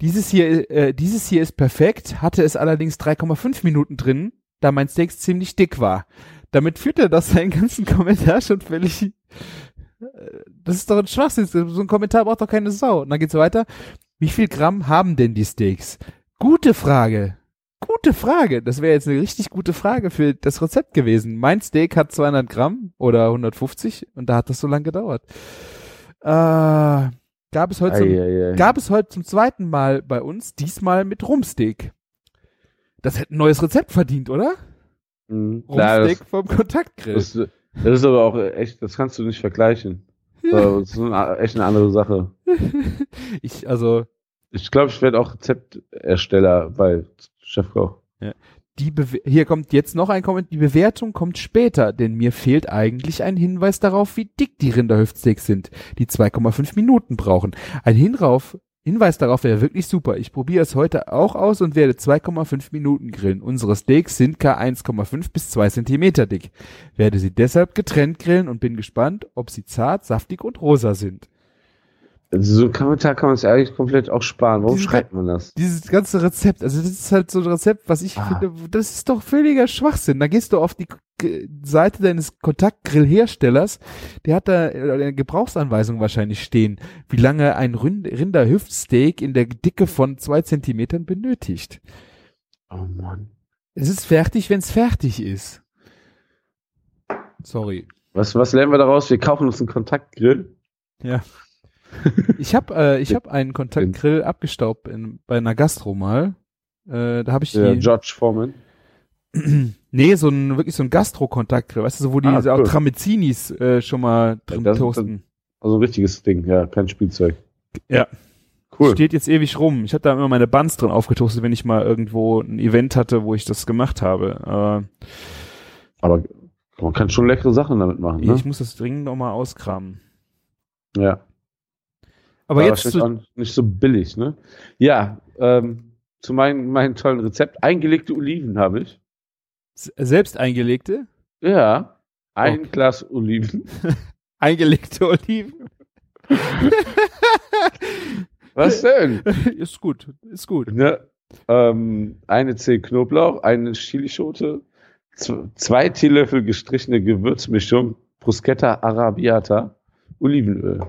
Dieses hier, äh, dieses hier ist perfekt, hatte es allerdings 3,5 Minuten drin, da mein Steak ziemlich dick war. Damit führt er das seinen ganzen (laughs) Kommentar schon völlig. äh, Das ist doch ein Schwachsinn. So ein Kommentar braucht doch keine Sau. Und dann geht's weiter. Wie viel Gramm haben denn die Steaks? Gute Frage. Gute Frage. Das wäre jetzt eine richtig gute Frage für das Rezept gewesen. Mein Steak hat 200 Gramm oder 150 und da hat das so lange gedauert. Äh, gab es heute zum, gab es heute zum zweiten Mal bei uns, diesmal mit Rumsteak. Das hätte ein neues Rezept verdient, oder? Mhm. Rumsteak das, vom Kontaktgrill. das, das ist aber auch echt, das kannst du nicht vergleichen. Das ist eine, echt eine andere Sache. (laughs) ich, also, Ich glaube, ich werde auch Rezeptersteller bei Chefkoch. die Bewe hier kommt jetzt noch ein Kommentar. Die Bewertung kommt später, denn mir fehlt eigentlich ein Hinweis darauf, wie dick die Rinderhüftsteaks sind, die 2,5 Minuten brauchen. Ein Hinrauf, Hinweis darauf wäre wirklich super. Ich probiere es heute auch aus und werde 2,5 Minuten grillen. Unsere Steaks sind ca. 1,5 bis 2 Zentimeter dick. Werde sie deshalb getrennt grillen und bin gespannt, ob sie zart, saftig und rosa sind. Also so ein Kommentar kann man es eigentlich komplett auch sparen. Warum Diese- schreibt man das? Dieses ganze Rezept, also das ist halt so ein Rezept, was ich Ah. finde, das ist doch völliger Schwachsinn. Da gehst du auf die Seite deines Kontaktgrillherstellers, der hat da äh, eine Gebrauchsanweisung wahrscheinlich stehen, wie lange ein Rind Rinderhüftsteak in der Dicke von zwei Zentimetern benötigt. Oh Mann. Es ist fertig, wenn es fertig ist. Sorry. Was, was lernen wir daraus? Wir kaufen uns einen Kontaktgrill. Ja. Ich habe äh, ich hab einen Kontaktgrill abgestaubt in, bei einer Gastro mal. Äh, da habe ich die, George Foreman. (clears throat) nee, so ein wirklich so ein Gastro-Kontaktgrill, weißt du, so, wo die Ah, auch cool. Tramezinis äh, schon mal drin das- toasten. Also ein richtiges Ding, ja, kein Spielzeug. Ja. Cool. Steht jetzt ewig rum. Ich habe da immer meine Buns drin aufgetoastet, wenn ich mal irgendwo ein Event hatte, wo ich das gemacht habe. Aber man kann schon leckere Sachen damit machen, ne? Ich muss das dringend noch mal auskramen. ja. Aber War jetzt zu, auch nicht so billig, ne? Ja, ähm, zu meinem, meinem tollen Rezept. Eingelegte Oliven habe ich. selbst eingelegte, Ja. Ein Okay. Glas Oliven. (laughs) eingelegte Oliven. (laughs) Was denn? ist gut, ist gut. ne? ähm, eine Zehe Knoblauch, eine Chilischote, zwei Teelöffel gestrichene Gewürzmischung, Bruschetta Arabiata, Olivenöl.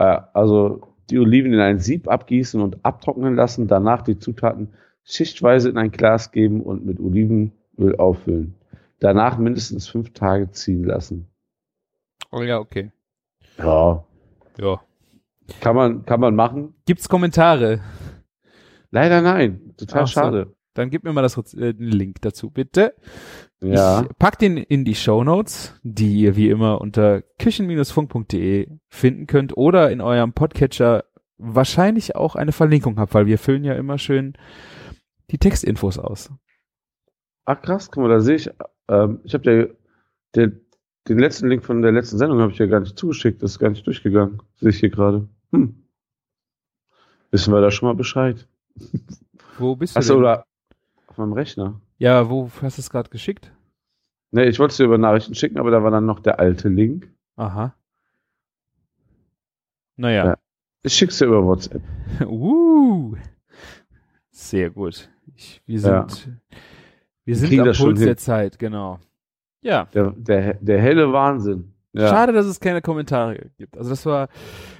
Äh, also die Oliven in ein Sieb abgießen und abtrocknen lassen, danach die Zutaten schichtweise in ein Glas geben und mit Olivenöl auffüllen. Danach mindestens fünf Tage ziehen lassen. Oh ja, okay. Ja, Ja. kann man, kann man machen. Gibt's Kommentare? Leider nein. Total Ach schade. Dann gib mir mal das, äh, den Link dazu, bitte. Ja. Ich pack den in die Shownotes, die ihr wie immer unter küchen-funk.de finden könnt oder in eurem Podcatcher wahrscheinlich auch eine Verlinkung habt, weil wir füllen ja immer schön die Textinfos aus. Ach krass, guck mal, da sehe ich, ähm, ich habe der, den letzten Link von der letzten Sendung habe ich ja gar nicht zugeschickt, das ist gar nicht durchgegangen. Sehe ich hier gerade. Hm. Wissen wir da schon mal Bescheid. Wo bist du Achso, oder meinem Rechner. Ja, wo hast du es gerade geschickt? Ne, ich wollte es dir über Nachrichten schicken, aber da war dann noch der alte Link. Aha. Naja. Ja. Ich schick's dir über WhatsApp. (laughs) uh. Sehr gut. Ich, wir sind, Ja. wir sind am Puls der Zeit, genau. Ja. Der, der, der helle Wahnsinn. Ja. Schade, dass es keine Kommentare gibt. Also das war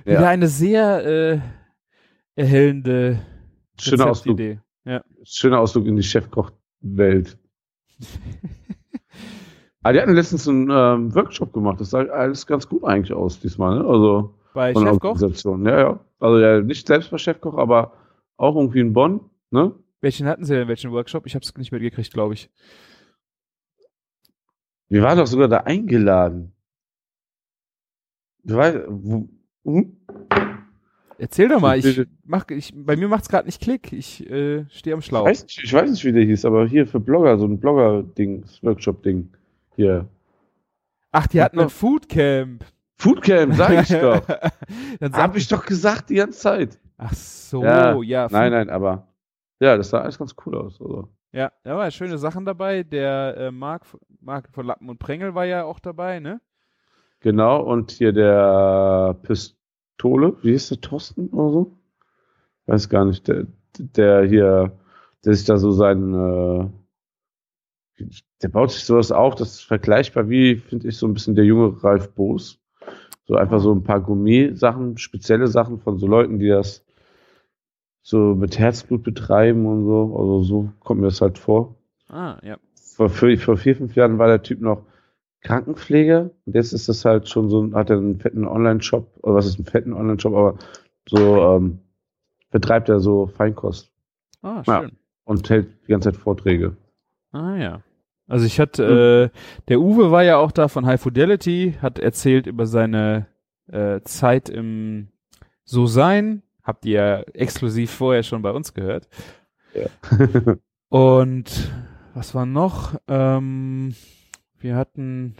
wieder eine sehr äh, erhellende Schöner Ausflug, Rezeptidee. Ja. Schöner Ausflug in die Chefkoch-Welt. (laughs) Ah, die hatten letztens einen ähm, Workshop gemacht. Das sah alles ganz gut eigentlich aus diesmal. Ne? Also Bei Chefkoch, Organisation. Ja, ja. Also ja, nicht selbst bei Chefkoch, aber auch irgendwie in Bonn. Ne? welchen hatten sie denn, welchen Workshop? Ich habe es nicht mitgekriegt, glaube ich. Wir waren doch sogar da eingeladen. Du weißt, wo, hm? Erzähl doch mal, ich mach, ich, bei mir macht's gerade nicht Klick. Ich äh, stehe am ich, Schlauch. weiß nicht, ich weiß nicht, wie der hieß, aber hier für Blogger, so ein Blogger-Ding, Workshop-Ding. Hier. Ach, die hatten ein Foodcamp. Foodcamp, sag ich (laughs) doch. Dann sag Hab ich doch gesagt die ganze Zeit. Ach so, ja. Ja, Nein, nein, aber ja, das sah alles ganz cool aus. Also. Ja, da waren schöne Sachen dabei. Der äh, Marc, Marc von Lappen und Prengel war ja auch dabei, ne? Genau, und hier der Pistole, wie hieß der, Thorsten oder so? Weiß gar nicht, der, der hier, der sich da so sein, äh, der baut sich sowas auf, das ist vergleichbar wie, finde ich, so ein bisschen der junge Ralf Boos. So einfach so ein paar Gourmet-Sachen, spezielle Sachen von so Leuten, die das so mit Herzblut betreiben und so. Also so kommt mir das halt vor. Ah, ja. vor, vor vier, fünf Jahren war der Typ noch Krankenpfleger. Und jetzt ist das halt schon so, hat er einen fetten Online-Shop, oder was ist ein fetten Online-Shop, aber so ähm, betreibt er so Feinkost Ah, Ja. schön. und hält die ganze Zeit Vorträge. Ah, ja. Also ich hatte, äh, der Uwe war ja auch da von High Fidelity, hat erzählt über seine äh, Zeit im So Sein. Habt ihr ja exklusiv vorher schon bei uns gehört. Und was war noch? Ähm, wir hatten,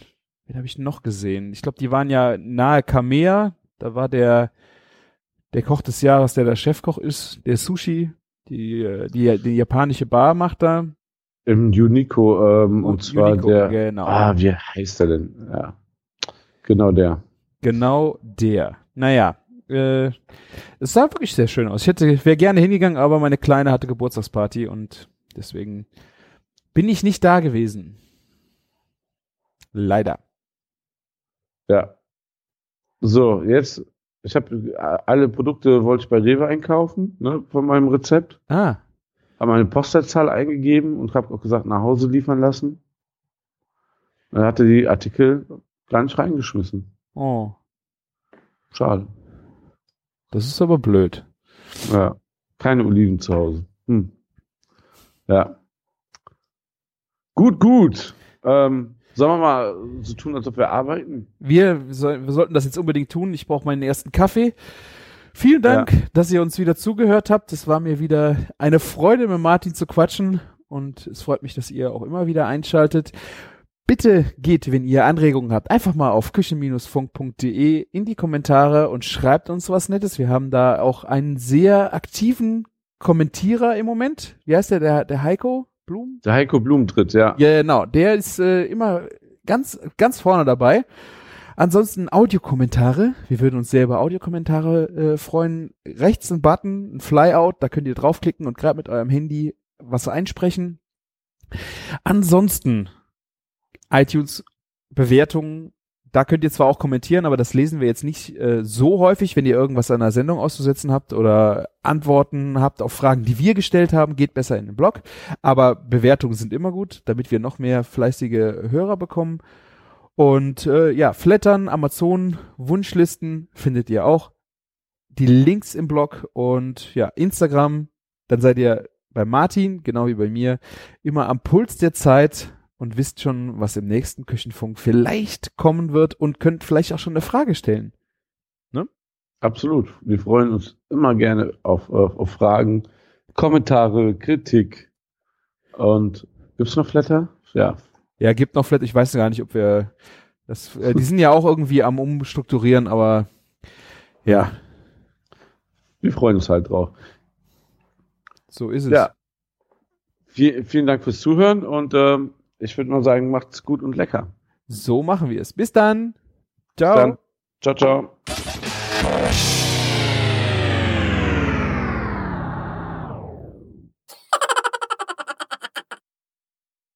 wen habe ich noch gesehen? Ich glaube, die waren ja nahe Kamea. Da war der der Koch des Jahres, der der Chefkoch ist, der Sushi, die, äh, die, die japanische Bar macht da. Im Unico, ähm, und, Und zwar Unico, der. genau. Ah, wie heißt er denn? Ja. Genau der. Genau der. Naja, äh, es sah wirklich sehr schön aus. Ich hätte, wäre gerne hingegangen, aber meine Kleine hatte Geburtstagsparty und deswegen bin ich nicht da gewesen. Leider. Ja. So, jetzt, ich habe alle Produkte wollte ich bei Rewe einkaufen, ne, von meinem Rezept. Ah, Habe meine Postleitzahl eingegeben und habe auch gesagt, nach Hause liefern lassen. Dann hatte die Artikel gar nicht reingeschmissen. oh, Schade. das ist aber blöd. Ja. Keine Oliven zu Hause. Hm. Ja. Gut, gut. Ähm, sollen wir mal so tun, als ob wir arbeiten? Wir, soll, wir sollten das jetzt unbedingt tun. Ich brauche meinen ersten Kaffee. Vielen Dank, dass ihr uns wieder zugehört habt. Es war mir wieder eine Freude, mit Martin zu quatschen. Und es freut mich, dass ihr auch immer wieder einschaltet. Bitte geht, wenn ihr Anregungen habt, einfach mal auf küchen-funk.de in die Kommentare und schreibt uns was Nettes. Wir haben da auch einen sehr aktiven Kommentierer im Moment. Wie heißt der? Der, der Heiko Blum? Der Heiko Blum tritt, ja. Ja, genau. Der ist äh, immer ganz, ganz vorne dabei. Ansonsten Audiokommentare. Wir würden uns sehr über Audiokommentare äh, freuen. Rechts ein Button, ein Flyout, da könnt ihr draufklicken und gerade mit eurem Handy was einsprechen. Ansonsten iTunes Bewertungen. Da könnt ihr zwar auch kommentieren, aber das lesen wir jetzt nicht äh, so häufig. Wenn ihr irgendwas an der Sendung auszusetzen habt oder Antworten habt auf Fragen, die wir gestellt haben, geht besser in den Blog. Aber Bewertungen sind immer gut, damit wir noch mehr fleißige Hörer bekommen. Und äh, ja, Flattern, Amazon, Wunschlisten findet ihr auch. Die Links im Blog und ja, Instagram. Dann seid ihr bei Martin, genau wie bei mir, immer am Puls der Zeit und wisst schon, was im nächsten Küchenfunk vielleicht kommen wird und könnt vielleicht auch schon eine Frage stellen. Absolut. Wir freuen uns immer gerne auf, auf, auf Fragen, Kommentare, Kritik. Und gibt's noch Flatter? Ja. Ja, gibt noch vielleicht, ich weiß gar nicht, ob wir das, äh, die sind ja auch irgendwie am Umstrukturieren, aber ja, Wir freuen uns halt drauf. so ist es. Ja. Viel, vielen Dank fürs Zuhören und ähm, ich würde mal sagen, macht's gut und lecker. So machen wir es. Bis dann. Ciao. Dann, ciao, ciao.